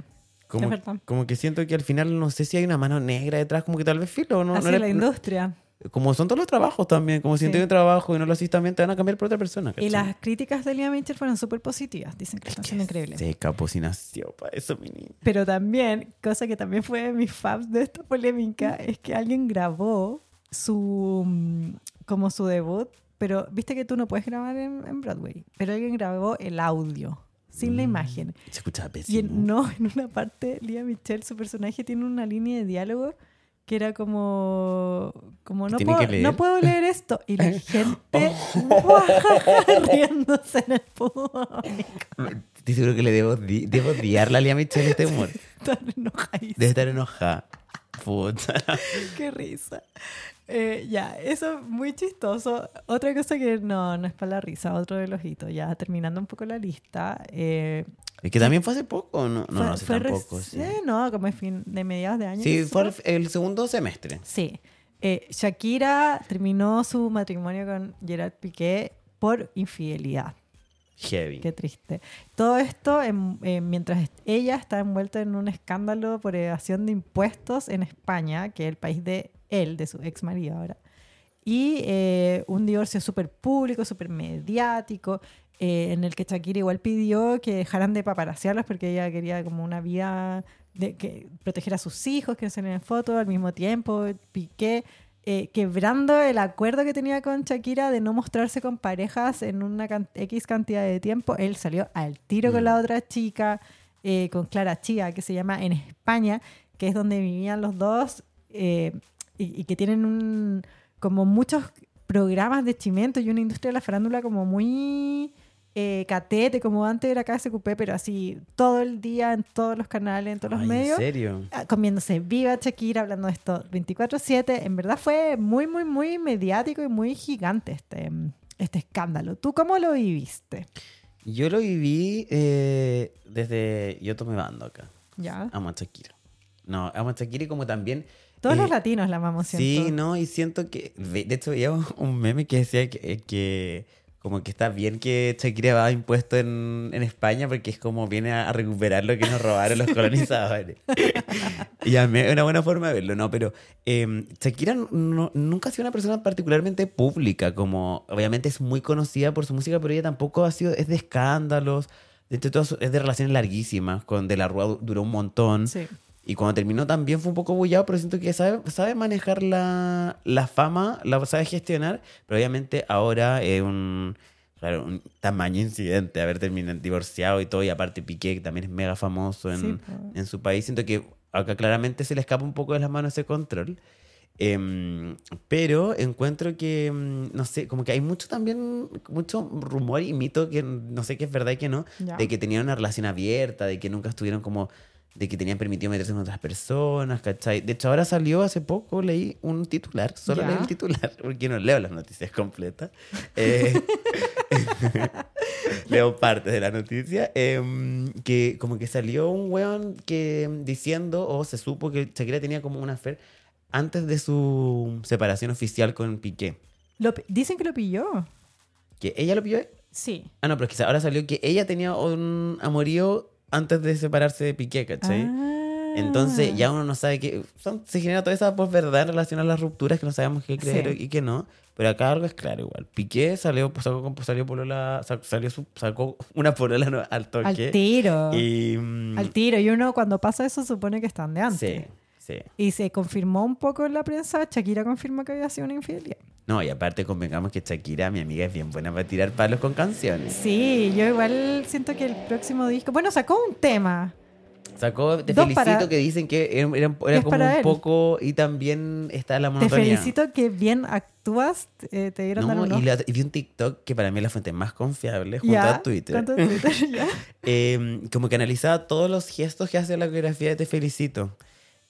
como, Es verdad. como que siento que al final no sé si hay una mano negra detrás, como que tal vez filo, ¿no? así no la no- industria. Como son todos los trabajos también, como si Sí. un trabajo y no lo haces también, te van a cambiar por otra persona. Y ¿cachai? las críticas de Lea Mitchell fueron súper positivas, dicen que están siendo increíbles. Seca, pues si nació para eso, mi niña. Pero también, cosa que también fue de mis fans de esta polémica, es que alguien grabó su mm, como su debut, pero viste que tú no puedes grabar en, en Broadway, pero alguien grabó el audio, sin la imagen. Se escuchaba Y pésimo. en, no, en una parte, Lía Michelle, su personaje, tiene una línea de diálogo que era como, como no, puedo, no puedo leer esto. Y la gente riéndose en el público. Estoy seguro que le debo, debo odiar la Lía Michelle este humor. Enojadísimo. Debe estar enojada. Puta. Qué risa. Eh, ya, eso muy chistoso. Otra cosa que no, no es para la risa, otro del ojito. Ya terminando un poco la lista. eh, Es que también fue hace poco, ¿no? No, fue- no sé fue tampoco. Sí, reci- No, como fin de mediados de año. Sí, fue el, segundo semestre. Sí. Eh, Shakira terminó su matrimonio con Gerard Piqué por infidelidad. Heavy. Qué triste. Todo esto en- eh, mientras ella está envuelta en un escándalo por evasión de impuestos en España, que es el país de él, de su ex marido ahora. Y eh, un divorcio súper público, súper mediático, eh, en el que Shakira igual pidió que dejaran de paparasearlos porque ella quería como una vida de que proteger a sus hijos, que no se en fotos al mismo tiempo. Piqué eh, quebrando el acuerdo que tenía con Shakira de no mostrarse con parejas en una can- X cantidad de tiempo. Él salió al tiro con la otra chica, eh, con Clara Chía, que se llama en España, que es donde vivían los dos eh, y, y que tienen un, como muchos programas de chimento y una industria de la farándula como muy eh, catete, como antes era KSQP, pero así todo el día en todos los canales, en todos los medios ¿En serio? ah, comiéndose viva Shakira, hablando de esto 24/7. En verdad fue muy, muy, muy mediático y muy gigante este, este escándalo. ¿Tú cómo lo viviste? Yo lo viví eh, desde... Yo tomé bando acá. ¿Ya? Amo a Shakira. No, amo a Shakira y como también... Todos eh, los latinos la amamos, Sí, siento. no, y siento que... De hecho, había un meme que decía que, que como que está bien que Shakira va impuesto en, en España porque es como viene a, a recuperar lo que nos robaron los colonizadores. y a mí es una buena forma de verlo, ¿no? Pero eh, Shakira no- nunca ha sido una persona particularmente pública, como obviamente es muy conocida por su música, pero ella tampoco ha sido, es de escándalos, de hecho, todo es de relaciones larguísimas, con De la Rúa du- duró un montón. Sí. Y cuando terminó también fue un poco bullado, pero siento que sabe, sabe manejar la, la fama, la sabe gestionar, pero obviamente ahora es un, claro, un tamaño incidente haber terminado divorciado y todo, y aparte Piqué, que también es mega famoso en, Sí, en su país, siento que acá claramente se le escapa un poco de las manos ese control. Em, pero encuentro que, em, no sé, como que hay mucho también, mucho rumor y mito que no sé qué es verdad y que no, Ya. de que tenían una relación abierta, de que nunca estuvieron como, de que tenían permitido meterse con otras personas, ¿cachai? De hecho, ahora salió hace poco, leí un titular, solo Ya. leí el titular, porque no leo las noticias completas. Eh, leo parte de la noticia, em, que como que salió un weón que em, diciendo, o se supo que Shakira tenía como una affair antes de su separación oficial con Piqué. Lo dicen que lo pilló. Que ella lo pilló. Sí. Ah, no, pero es que ahora salió que ella tenía un amorío antes de separarse de Piqué, ¿cachai? Ah. Entonces ya uno no sabe que son- se genera toda esa posverdad en relación a las rupturas que no sabemos qué creer Sí. y qué no. Pero acá algo es claro igual. Piqué salió, pues, sacó, salió polola, sa- salió su- sacó una polola al toque. Al tiro. Y, mm, Al tiro. Y uno cuando pasa eso supone que están de antes. Sí, sí. Y se confirmó un poco en la prensa. Shakira confirmó que había sido una infidelidad. No, y aparte convengamos que Shakira, mi amiga, es bien buena para tirar palos con canciones. Sí, yo igual siento que el próximo disco. Bueno, sacó un tema. Sacó Te Dos felicito para- que dicen que era, como un él. poco y también está la Te monotonía. felicito que bien actúas. eh, te dieron No, y, la- y vi un TikTok que para mí es la fuente más confiable junto a Twitter. junto a Twitter, ya. Eh, como que analizaba todos los gestos que hace la coreografía de Te Felicito.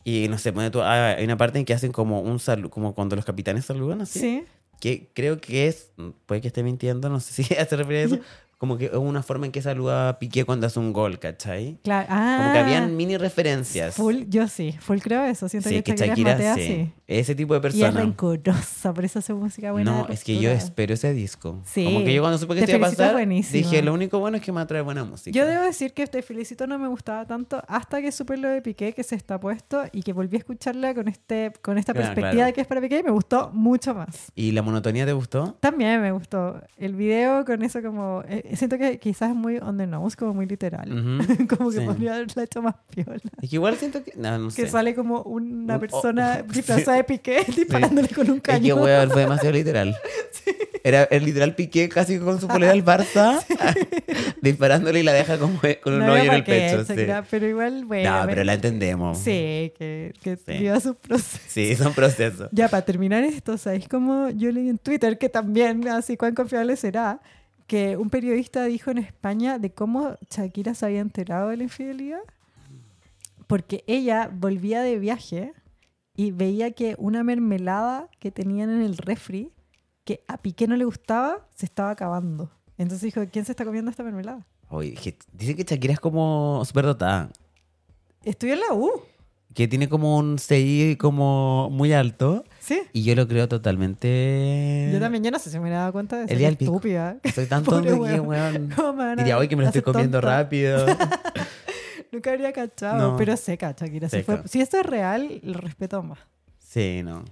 Y no sé, pone tú, ah, hay una parte en que hacen como un saludo, como cuando los capitanes saludan así. Sí. Que creo que es, puede que esté mintiendo, no sé si hace referencia a eso, como que es una forma en que saluda a Piqué cuando hace un gol, ¿cachai? Claro. Ah, Como que habían mini referencias. Full, yo sí, full creo eso. Siento sí, que que Shakira, sí. Ese tipo de Y es persona. rencorosa, por eso hace música buena. No, es que yo espero ese disco. Sí. Como que yo cuando supe que Te iba a pasar, buenísimo. dije, lo único bueno es que me atrae buena música. Yo debo decir que Te Felicito no me gustaba tanto hasta que supe lo de Piqué que se está puesto y que volví a escucharla con, este, con esta Claro, perspectiva claro. de que es para Piqué y me gustó mucho más. ¿Y la monotonía te gustó? También me gustó el video con eso como... eh, siento que quizás es muy on the nose, como muy literal. Ujú. como que Sí. podría haberla hecho más piola. Es que igual siento que... No, no Que sé. sale como una Un- persona oh, disfrazada de Piqué disparándole con un Es que, cañón. weón, fue demasiado literal. Era el literal Piqué casi con su polera al Barça, disparándole y la deja como con un No hoyo en el qué, pecho. sí. Shakira, Pero igual, bueno. No, pero la entendemos. Sí, que, que Sí. viva su proceso. Sí, son procesos. Ya, para terminar esto, ¿sabéis cómo yo leí en Twitter que también, así cuán confiable será, que un periodista dijo en España de cómo Shakira se había enterado de la infidelidad? Porque ella volvía de viaje y veía que una mermelada que tenían en el refri, que a Piqué no le gustaba, se estaba acabando. Entonces dijo, ¿quién se está comiendo esta mermelada? Oye, dicen que Shakira es como súper dotada. Estoy en la U. que tiene como un CI como muy alto. Sí. Y yo lo creo totalmente. Yo también, yo no sé si me dado cuenta de pico. estúpida. Soy tan tonto que, weón. weón. ¿Cómo me van a Diría hoy que me lo estoy comiendo tonta? rápido. Nunca habría cachado, No. pero Seca. fue- si esto es real, lo respeto más. Sí, no.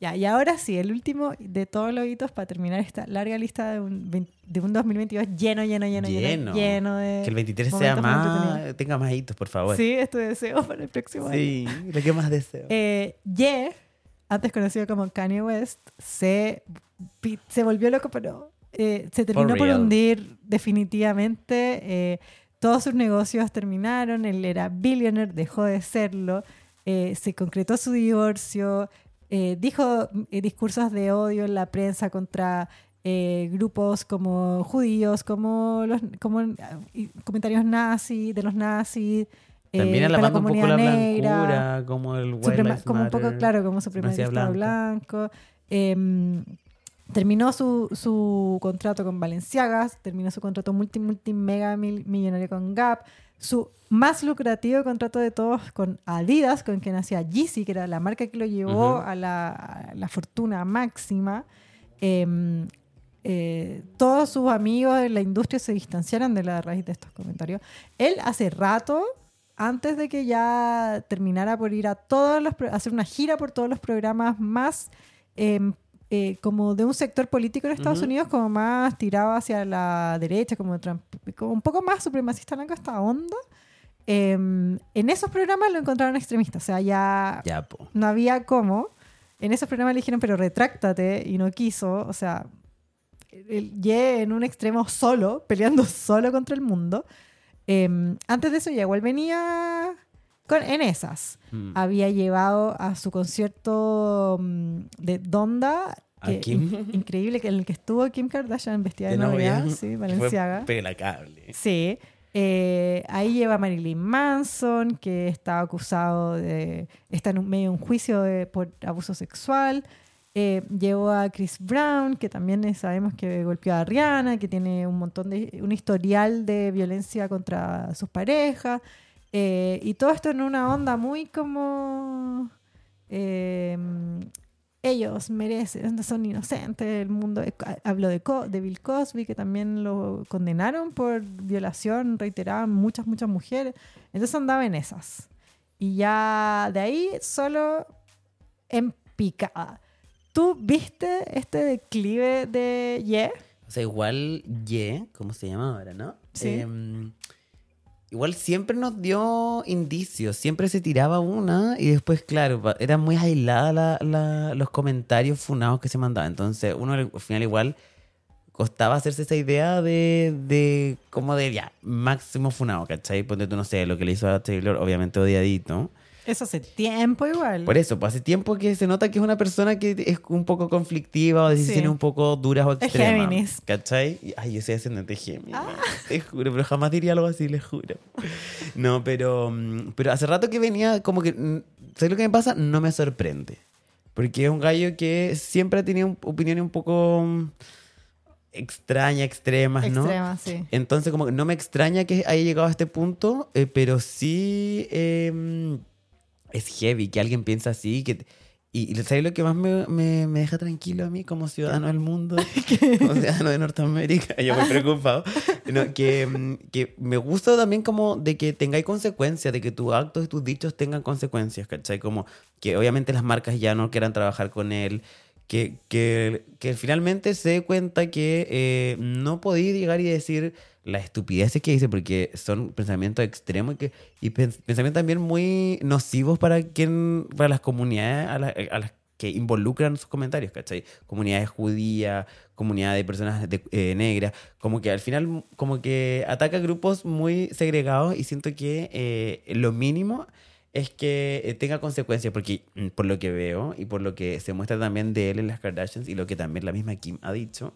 Ya, y ahora sí, el último de todos los hitos para terminar esta larga lista de un, de un 2022 lleno, lleno, lleno, lleno, Lleno. de. Que el 23 sea más. Tenga más hitos, por favor. Sí, esto deseo para el próximo año. Sí, lo que más deseo. Eh, Ye, antes conocido como Kanye West, se, se volvió loco, pero eh, se terminó por hundir definitivamente. eh, todos sus negocios terminaron, él era billionaire, dejó de serlo, eh, se concretó su divorcio, eh, dijo eh, discursos de odio en la prensa contra eh, grupos como judíos, como los como comentarios nazis, de los nazis. Eh, También para alabando un poco la negra. blancura, como el White Suprema- Lives como un poco, claro, como supremacista blanco. Em, terminó su, su contrato con Valenciaga, terminó su contrato multi, multi, mega mil- millonario con Gap, su más lucrativo contrato de todos con Adidas, con quien hacía Yeezy, que era la marca que lo llevó a, la, a la fortuna máxima. Em, eh, todos sus amigos en la industria se distanciaron de la raíz de estos comentarios. Él hace rato, antes de que ya terminara por ir a todos los, hacer una gira por todos los programas más em, eh, como de un sector político en Estados Ujú. Unidos, como más tirado hacia la derecha, como, Trump- como un poco más supremacista blanco esta onda. em, en esos programas lo encontraron extremista, o sea, ya Ya, no había cómo. En esos programas le dijeron, pero retráctate, y no quiso. O sea, el Ye en un extremo solo, peleando solo contra el mundo. Em, antes de eso, ya igual venía con, en esas. Mm. Había llevado a su concierto mm, de Donda, ¿A que, Kim? in- increíble, que en el que estuvo Kim Kardashian vestida de, De novia, novia. sí, Valenciaga. Fue. Sí. Eh, ahí lleva a Marilyn Manson, que está acusado de. está en un, medio de un juicio de- por abuso sexual. Eh, llevó a Chris Brown, que también sabemos que golpeó a Rihanna, que tiene un montón de. un historial de violencia contra sus parejas. Eh, y todo esto en una onda muy como. eh, ellos merecen, son inocentes, el mundo. Hablo de, Co- de Bill Cosby, que también lo condenaron por violación reiterada muchas, muchas mujeres. Entonces andaba en esas. Y ya de ahí solo en picada. ¿Tú viste este declive de Ye? O sea, igual Ye, ¿cómo se llama ahora, no? Sí. Em, igual siempre nos dio indicios, siempre se tiraba una y después, claro, eran muy aisladas la- la- los comentarios funados que se mandaban. Entonces, uno al final igual costaba hacerse esa idea de, de como de ya, máximo funado, ¿cachai? Ponte tú, no sé, lo que le hizo a Taylor, obviamente odiadito. Eso hace tiempo igual. Por eso, pues hace tiempo que se nota que es una persona que es un poco conflictiva o decisiones Sí. un poco duras o Es extremas. Géminis. ¿Cachai? Ay, yo soy ascendente de Géminis. Ah. Te juro, pero jamás diría algo así, les juro. No, pero, mm, pero hace rato que venía como que... mm, ¿Sabes lo que me pasa? No me sorprende. Porque es un gallo que siempre ha tenido opiniones un poco mm, extrañas, extremas, ¿no? Extrema, sí. Entonces, como que no me extraña que haya llegado a este punto, eh, pero sí eh, es heavy que alguien piensa así. Que, y, y ¿sabes lo que más me, me- me deja tranquilo a mí como ciudadano del mundo? como ciudadano de Norteamérica. Yo muy preocupado. No, que, mm, que me gusta también como de que tengáis consecuencias, de que tus actos y tus dichos tengan consecuencias, ¿cachai? Como que obviamente las marcas ya no quieran trabajar con él. Que, que, que finalmente se dé cuenta que eh, no podía llegar y decir las estupideces que dice, porque son pensamientos extremos y, pensamientos también muy nocivos para, quien, para las comunidades a, la- a las que involucran sus comentarios, ¿cachai? Comunidades judías, comunidades de personas de- eh, negras, como que al final como que ataca grupos muy segregados y siento que eh, lo mínimo es que eh, tenga consecuencias, porque mm, por lo que veo y por lo que se muestra también de él en las Kardashians y lo que también la misma Kim ha dicho,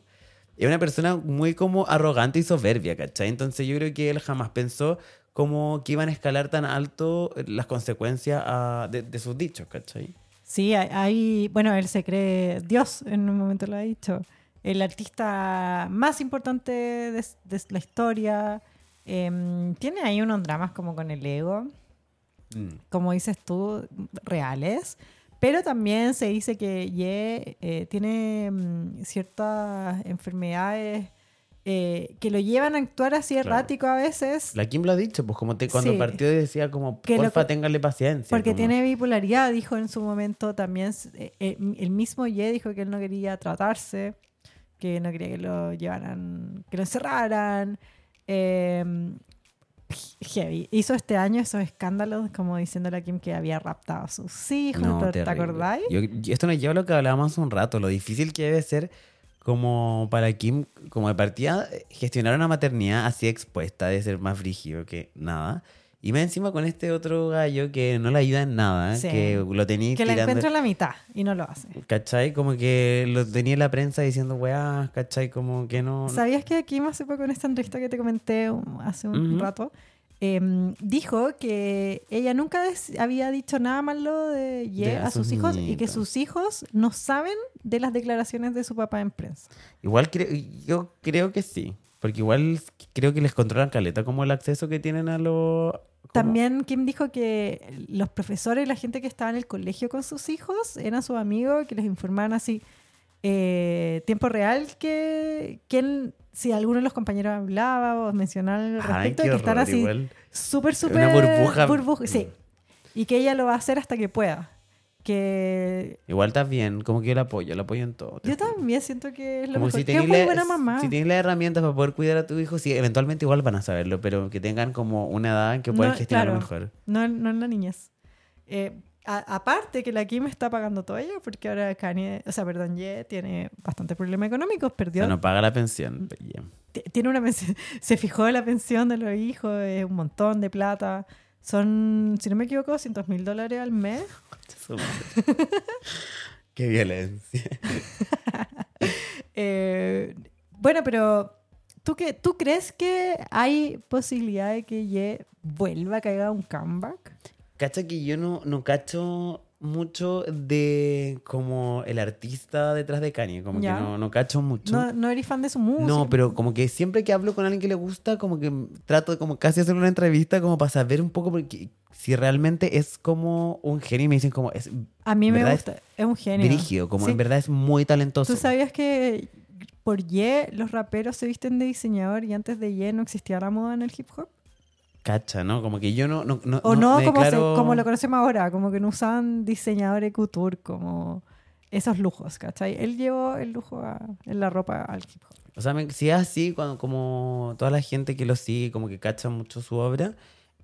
es una persona muy como arrogante y soberbia, ¿cachai? Entonces yo creo que él jamás pensó como que iban a escalar tan alto las consecuencias ah, de, de sus dichos, ¿cachai? Sí, hay, hay- bueno, él se cree Dios, en un momento lo ha dicho. El artista más importante de, de la historia. Em, tiene ahí unos dramas como con el ego. Mm. como dices tú, reales. Pero también se dice que Ye eh, tiene mm, ciertas enfermedades eh, que lo llevan a actuar así Claro. errático a veces. La Kim lo ha dicho, pues como te, cuando Sí. partió decía como, Que lo porfa, que- téngale paciencia. Porque como- tiene bipolaridad, dijo en su momento también. eh, eh, el mismo Ye dijo que él no quería tratarse, que no quería que lo llevaran, que lo encerraran. eh, heavy. Hizo este año esos escándalos como diciéndole a Kim que había raptado a sus hijos, No, ¿te- ¿te terrible. acordáis? Yo- yo- esto nos lleva a lo que hablábamos hace un rato, lo difícil que debe ser como para Kim, como de partida, eh, gestionar una maternidad así expuesta, de ser más frígido que nada. Y más encima con este otro gallo que no le ayuda en nada, Sí. que lo tenía Que la tirando... encuentra en la mitad y no lo hace. ¿Cachai? Como que lo tenía en la prensa diciendo, weá, ¿cachai? Como que no... ¿Sabías que Kim hace poco en esta entrevista que te comenté hace un rato? em, dijo que ella nunca había dicho nada malo de Ye De a sus sus hijos y que sus hijos no saben de las declaraciones de su papá en prensa. Igual creo, yo creo que sí. Porque igual creo que les controlan caleta como el acceso que tienen a los... También Kim dijo que los profesores y la gente que estaba en el colegio con sus hijos eran sus amigos que les informaban así eh, tiempo real que quién si alguno de los compañeros hablaba o mencionaba al Ay, respecto qué que están así súper súper Una burbuja. burbuja, sí y que ella lo va a hacer hasta que pueda que Igual estás bien, como que yo la apoyo, la apoyo en todo. yo juro. también siento que es lo Como mejor si que es tenéis muy la- buena mamá Si tienes las herramientas para poder cuidar a tu hijo, sí, eventualmente igual van a saberlo, pero que tengan como una edad en que puedan No, gestionarlo claro. mejor. No, no en la niñez. Eh, a- aparte que la Kim está pagando todo ella, porque ahora Kanye, o sea, perdón, Ye tiene bastantes problemas económicos, perdió, no paga la pensión. tiene una pensión, se fijó la pensión de los hijos, es un montón de plata. Son, si no me equivoco, 200 mil dólares al mes. Qué violencia. Eh, bueno, pero ¿tú, qué, ¿tú crees que hay posibilidad de que Ye vuelva, que haga un comeback? Cacha que yo no, no cacho mucho de como el artista detrás de Kanye, como Ya. que no, no cacho mucho. No, no eres fan de su música. No, pero como que siempre que hablo con alguien que le gusta, como que trato de como casi hacer una entrevista como para saber un poco porque si realmente es como un genio y me dicen como es A mí me gusta, es un genio. brígido, como Sí. en verdad es muy talentoso. ¿Tú sabías que por Ye los raperos se visten de diseñador y antes de Ye no existía la moda en el hip hop? Cacha, ¿no? Como que yo no... no, no O no, como, se- como lo conocemos ahora, como que no usaban diseñadores couture como esos lujos, ¿cachai? Él llevó el lujo a- en la ropa al hip hop. O sea, me- si es así, cuando, como toda la gente que lo sigue, como que cacha mucho su obra,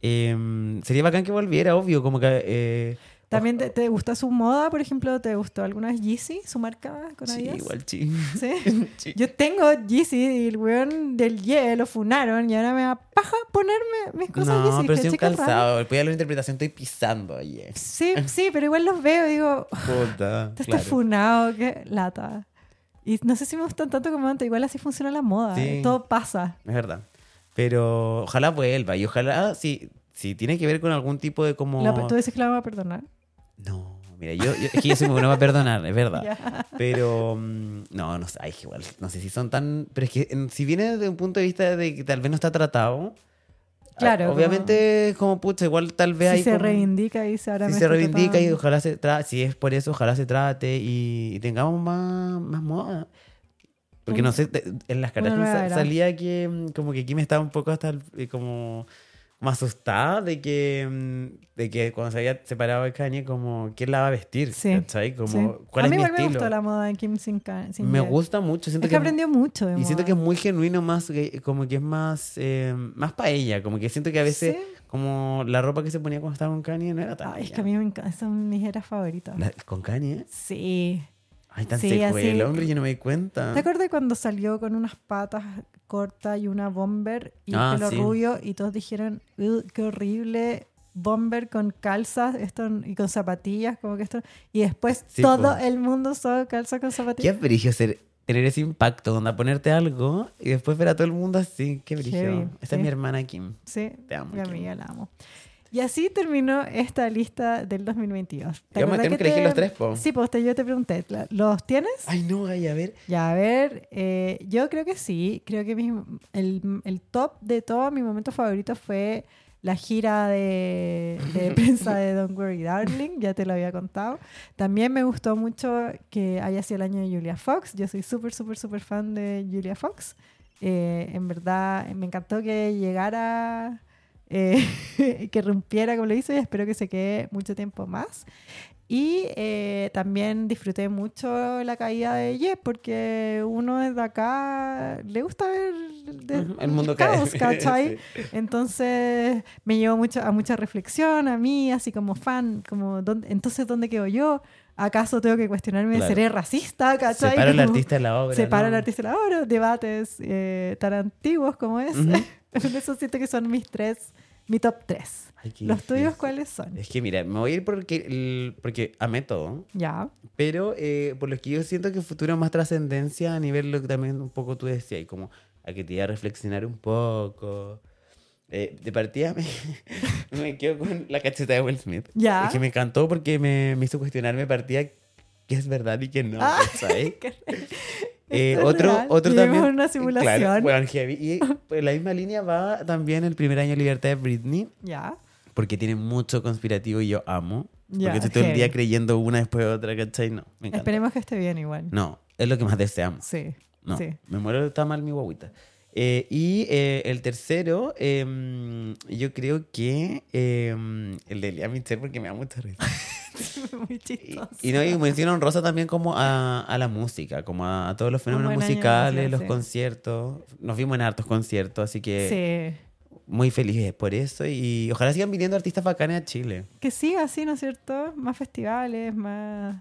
eh, sería bacán que volviera, obvio, como que... eh, ¿También te, te gusta su moda, por ejemplo? ¿Te gustó alguna vez Yeezy, su marca con sí, Adidas? igual sí. ¿Sí? Sí. Yo tengo Yeezy y el weón del Ye lo funaron y ahora me da paja ponerme mis cosas No, Yeezy. pero ¿cachai? Qué raro. calzado. Después de la interpretación estoy pisando ahí. eh. Sí, sí, pero igual los veo y digo, Puta, Te claro. funado, qué lata. Y no sé si me gustan tanto como antes. Igual así funciona la moda. Sí. eh, Todo pasa. Es verdad. Pero ojalá vuelva y ojalá, si, si tiene que ver con algún tipo de como... La- ¿Tú dices que la vamos a perdonar? No, mira, yo, yo- es que yo soy muy bueno para perdonar, es verdad. Pero mm, no, no sé, ay, igual, no sé si son tan... Pero es que en- si viene desde un punto de vista de que tal vez no está tratado, Claro, ah, como- obviamente como, pucha, igual tal vez Si hay se como- reivindica y se ahora si se reivindica y ojalá se trate, si es por eso, ojalá se trate y, y tengamos más, más moda. Porque no sé, en las caras salía que mm, como que aquí me estaba un poco hasta el- eh, como, como asustada de que, mm, de que cuando se había separado de Kanye, como, ¿quién la va a vestir? Sí, ¿Cachai? Como, Sí. ¿cuál a es mi igual me estilo? gustó la moda de Kim sin, sin me gusta mucho, siento Es que que, aprendió mucho de y siento que es muy genuino, más como que es más, eh, más para ella, como que siento que a veces, Sí. como la ropa que se ponía cuando estaba con Kanye no era tan Ay, es que a mí me encantan. Son mis eras favoritas. ¿Con Kanye? Sí. Ay, tan Sí, secuelo, así- hombre, yo no me di cuenta. ¿Te acuerdas cuando salió con unas patas cortas y una bomber y Ah, pelo sí. rubio y todos dijeron, "Ugh, qué horrible bomber con calzas esto, y con zapatillas, como que esto... Y después Sí, todo po. el mundo usó calzas con Qué zapatillas. brillo ser, tener ese impacto, donde ponerte algo y después ver a todo el mundo así. Qué brillo. Esa es mi hermana Kim. Sí, Te amo, mi amiga la amo. Y así terminó esta lista del 2022. ¿Te me tenemos que elegir los tres, po. Sí, pues te- yo te pregunté, ¿la- ¿los tienes? Ay, no, ay, a ver. Ya, a ver, eh, yo creo que sí. Creo que mi- el, el top de todo, mi momento favorito fue la gira de, de prensa de Don't Worry Darling, ya te lo había contado. También me gustó mucho que haya sido el año de Julia Fox. Yo soy súper, súper, súper fan de Julia Fox. Eh, en verdad, me encantó que llegara, eh, que rompiera como lo hizo y espero que se quede mucho tiempo más. Y eh, también disfruté mucho la caída de Jeff porque uno desde acá le gusta ver de- Ujú, el mundo caos, ¿cachai? Sí. Entonces me llevó mucho, a mucha reflexión a mí, así como fan, como ¿dónde- entonces ¿dónde quedo yo? ¿Acaso tengo que cuestionarme Claro. ¿seré racista? ¿cachai? Separa Como- artista de la obra. Separa ¿no? artista de la obra, debates eh, tan antiguos como ese. Ujú. Eso siento que son mis tres, mi top tres. Ay, qué ¿Los tuyos difícil. cuáles son? Es que mira, me voy a ir porque, porque amé todo, Ya. pero eh, por lo que yo siento que futuro más trascendencia a nivel lo que también un poco tú decías, y como a que te iba a reflexionar un poco. Eh, de partida me, me quedo con la cacheta de Will Smith. Ya. Es que me encantó porque me, me hizo cuestionarme partida qué es verdad y qué no, Ah, ¿sabes? qué- Eh, otro real. otro Vivimos también. una simulación. Claro, bueno, heavy. Y por la misma línea va también el primer año de libertad de Britney, Ya. porque tiene mucho conspirativo y yo amo. Ya, porque estoy todo el día heavy. creyendo una después de otra, ¿cachai? No, me encanta. Esperemos que esté bien igual. No, es lo que más deseamos. Sí. No, Sí. me muero, está mal mi guaguita. Eh, y eh, el tercero, em, yo creo que em, el de Lea Michelle, porque me da mucha risa. Muy Y, chistoso. y no, y honrosa también como a, a la música, como a, a todos los fenómenos musicales, los sí. conciertos. Nos vimos en hartos conciertos, así que Sí. muy felices por eso. Y ojalá sigan viniendo artistas bacanes a Chile. Que siga así, ¿no es cierto? Más festivales, más,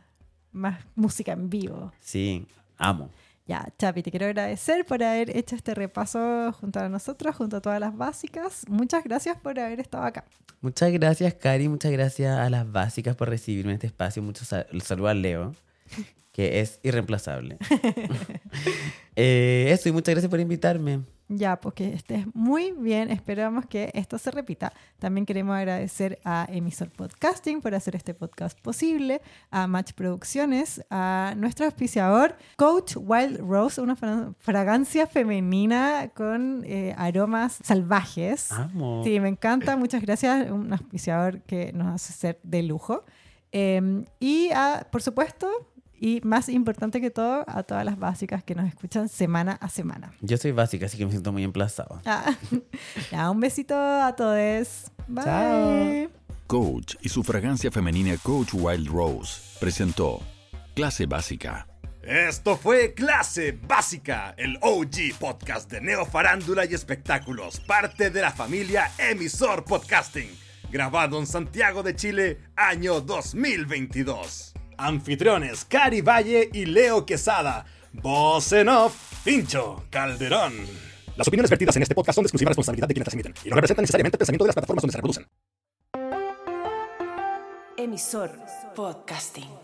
más música en vivo. Sí, amo. Ya, Chapi, te quiero agradecer por haber hecho este repaso junto a nosotros, junto a todas las básicas. Muchas gracias por haber estado acá. Muchas gracias, Cari. Muchas gracias a las básicas por recibirme en este espacio. Muchos sal- saludos a Leo, que es irreemplazable. Eh, eso, y muchas gracias por invitarme. Ya, pues que estés muy bien. Esperamos que esto se repita. También queremos agradecer a Emisor Podcasting por hacer este podcast posible, a Match Producciones, a nuestro auspiciador Coach Wild Rose, una fra- fragancia femenina con eh, aromas salvajes. Amo. Sí, me encanta. Muchas gracias. Un auspiciador que nos hace ser de lujo. Eh, y, a, por supuesto, y más importante que todo, a todas las básicas que nos escuchan semana a semana. Yo soy básica, así que me siento muy emplazado. Ah, ya, un besito a todos. Bye. Chao. Coach y su fragancia femenina Coach Wild Rose presentó Clase Básica. Esto fue Clase Básica, el OG podcast de Neo Farándula y Espectáculos, parte de la familia Emisor Podcasting, grabado en Santiago de Chile, año 2022. Anfitriones Cari Valle y Leo Quesada, voz en off, Pincho Calderón. Las opiniones vertidas en este podcast son de exclusiva responsabilidad de quienes las emiten y no representan necesariamente el pensamiento de las plataformas donde se reproducen. Emisor Podcasting.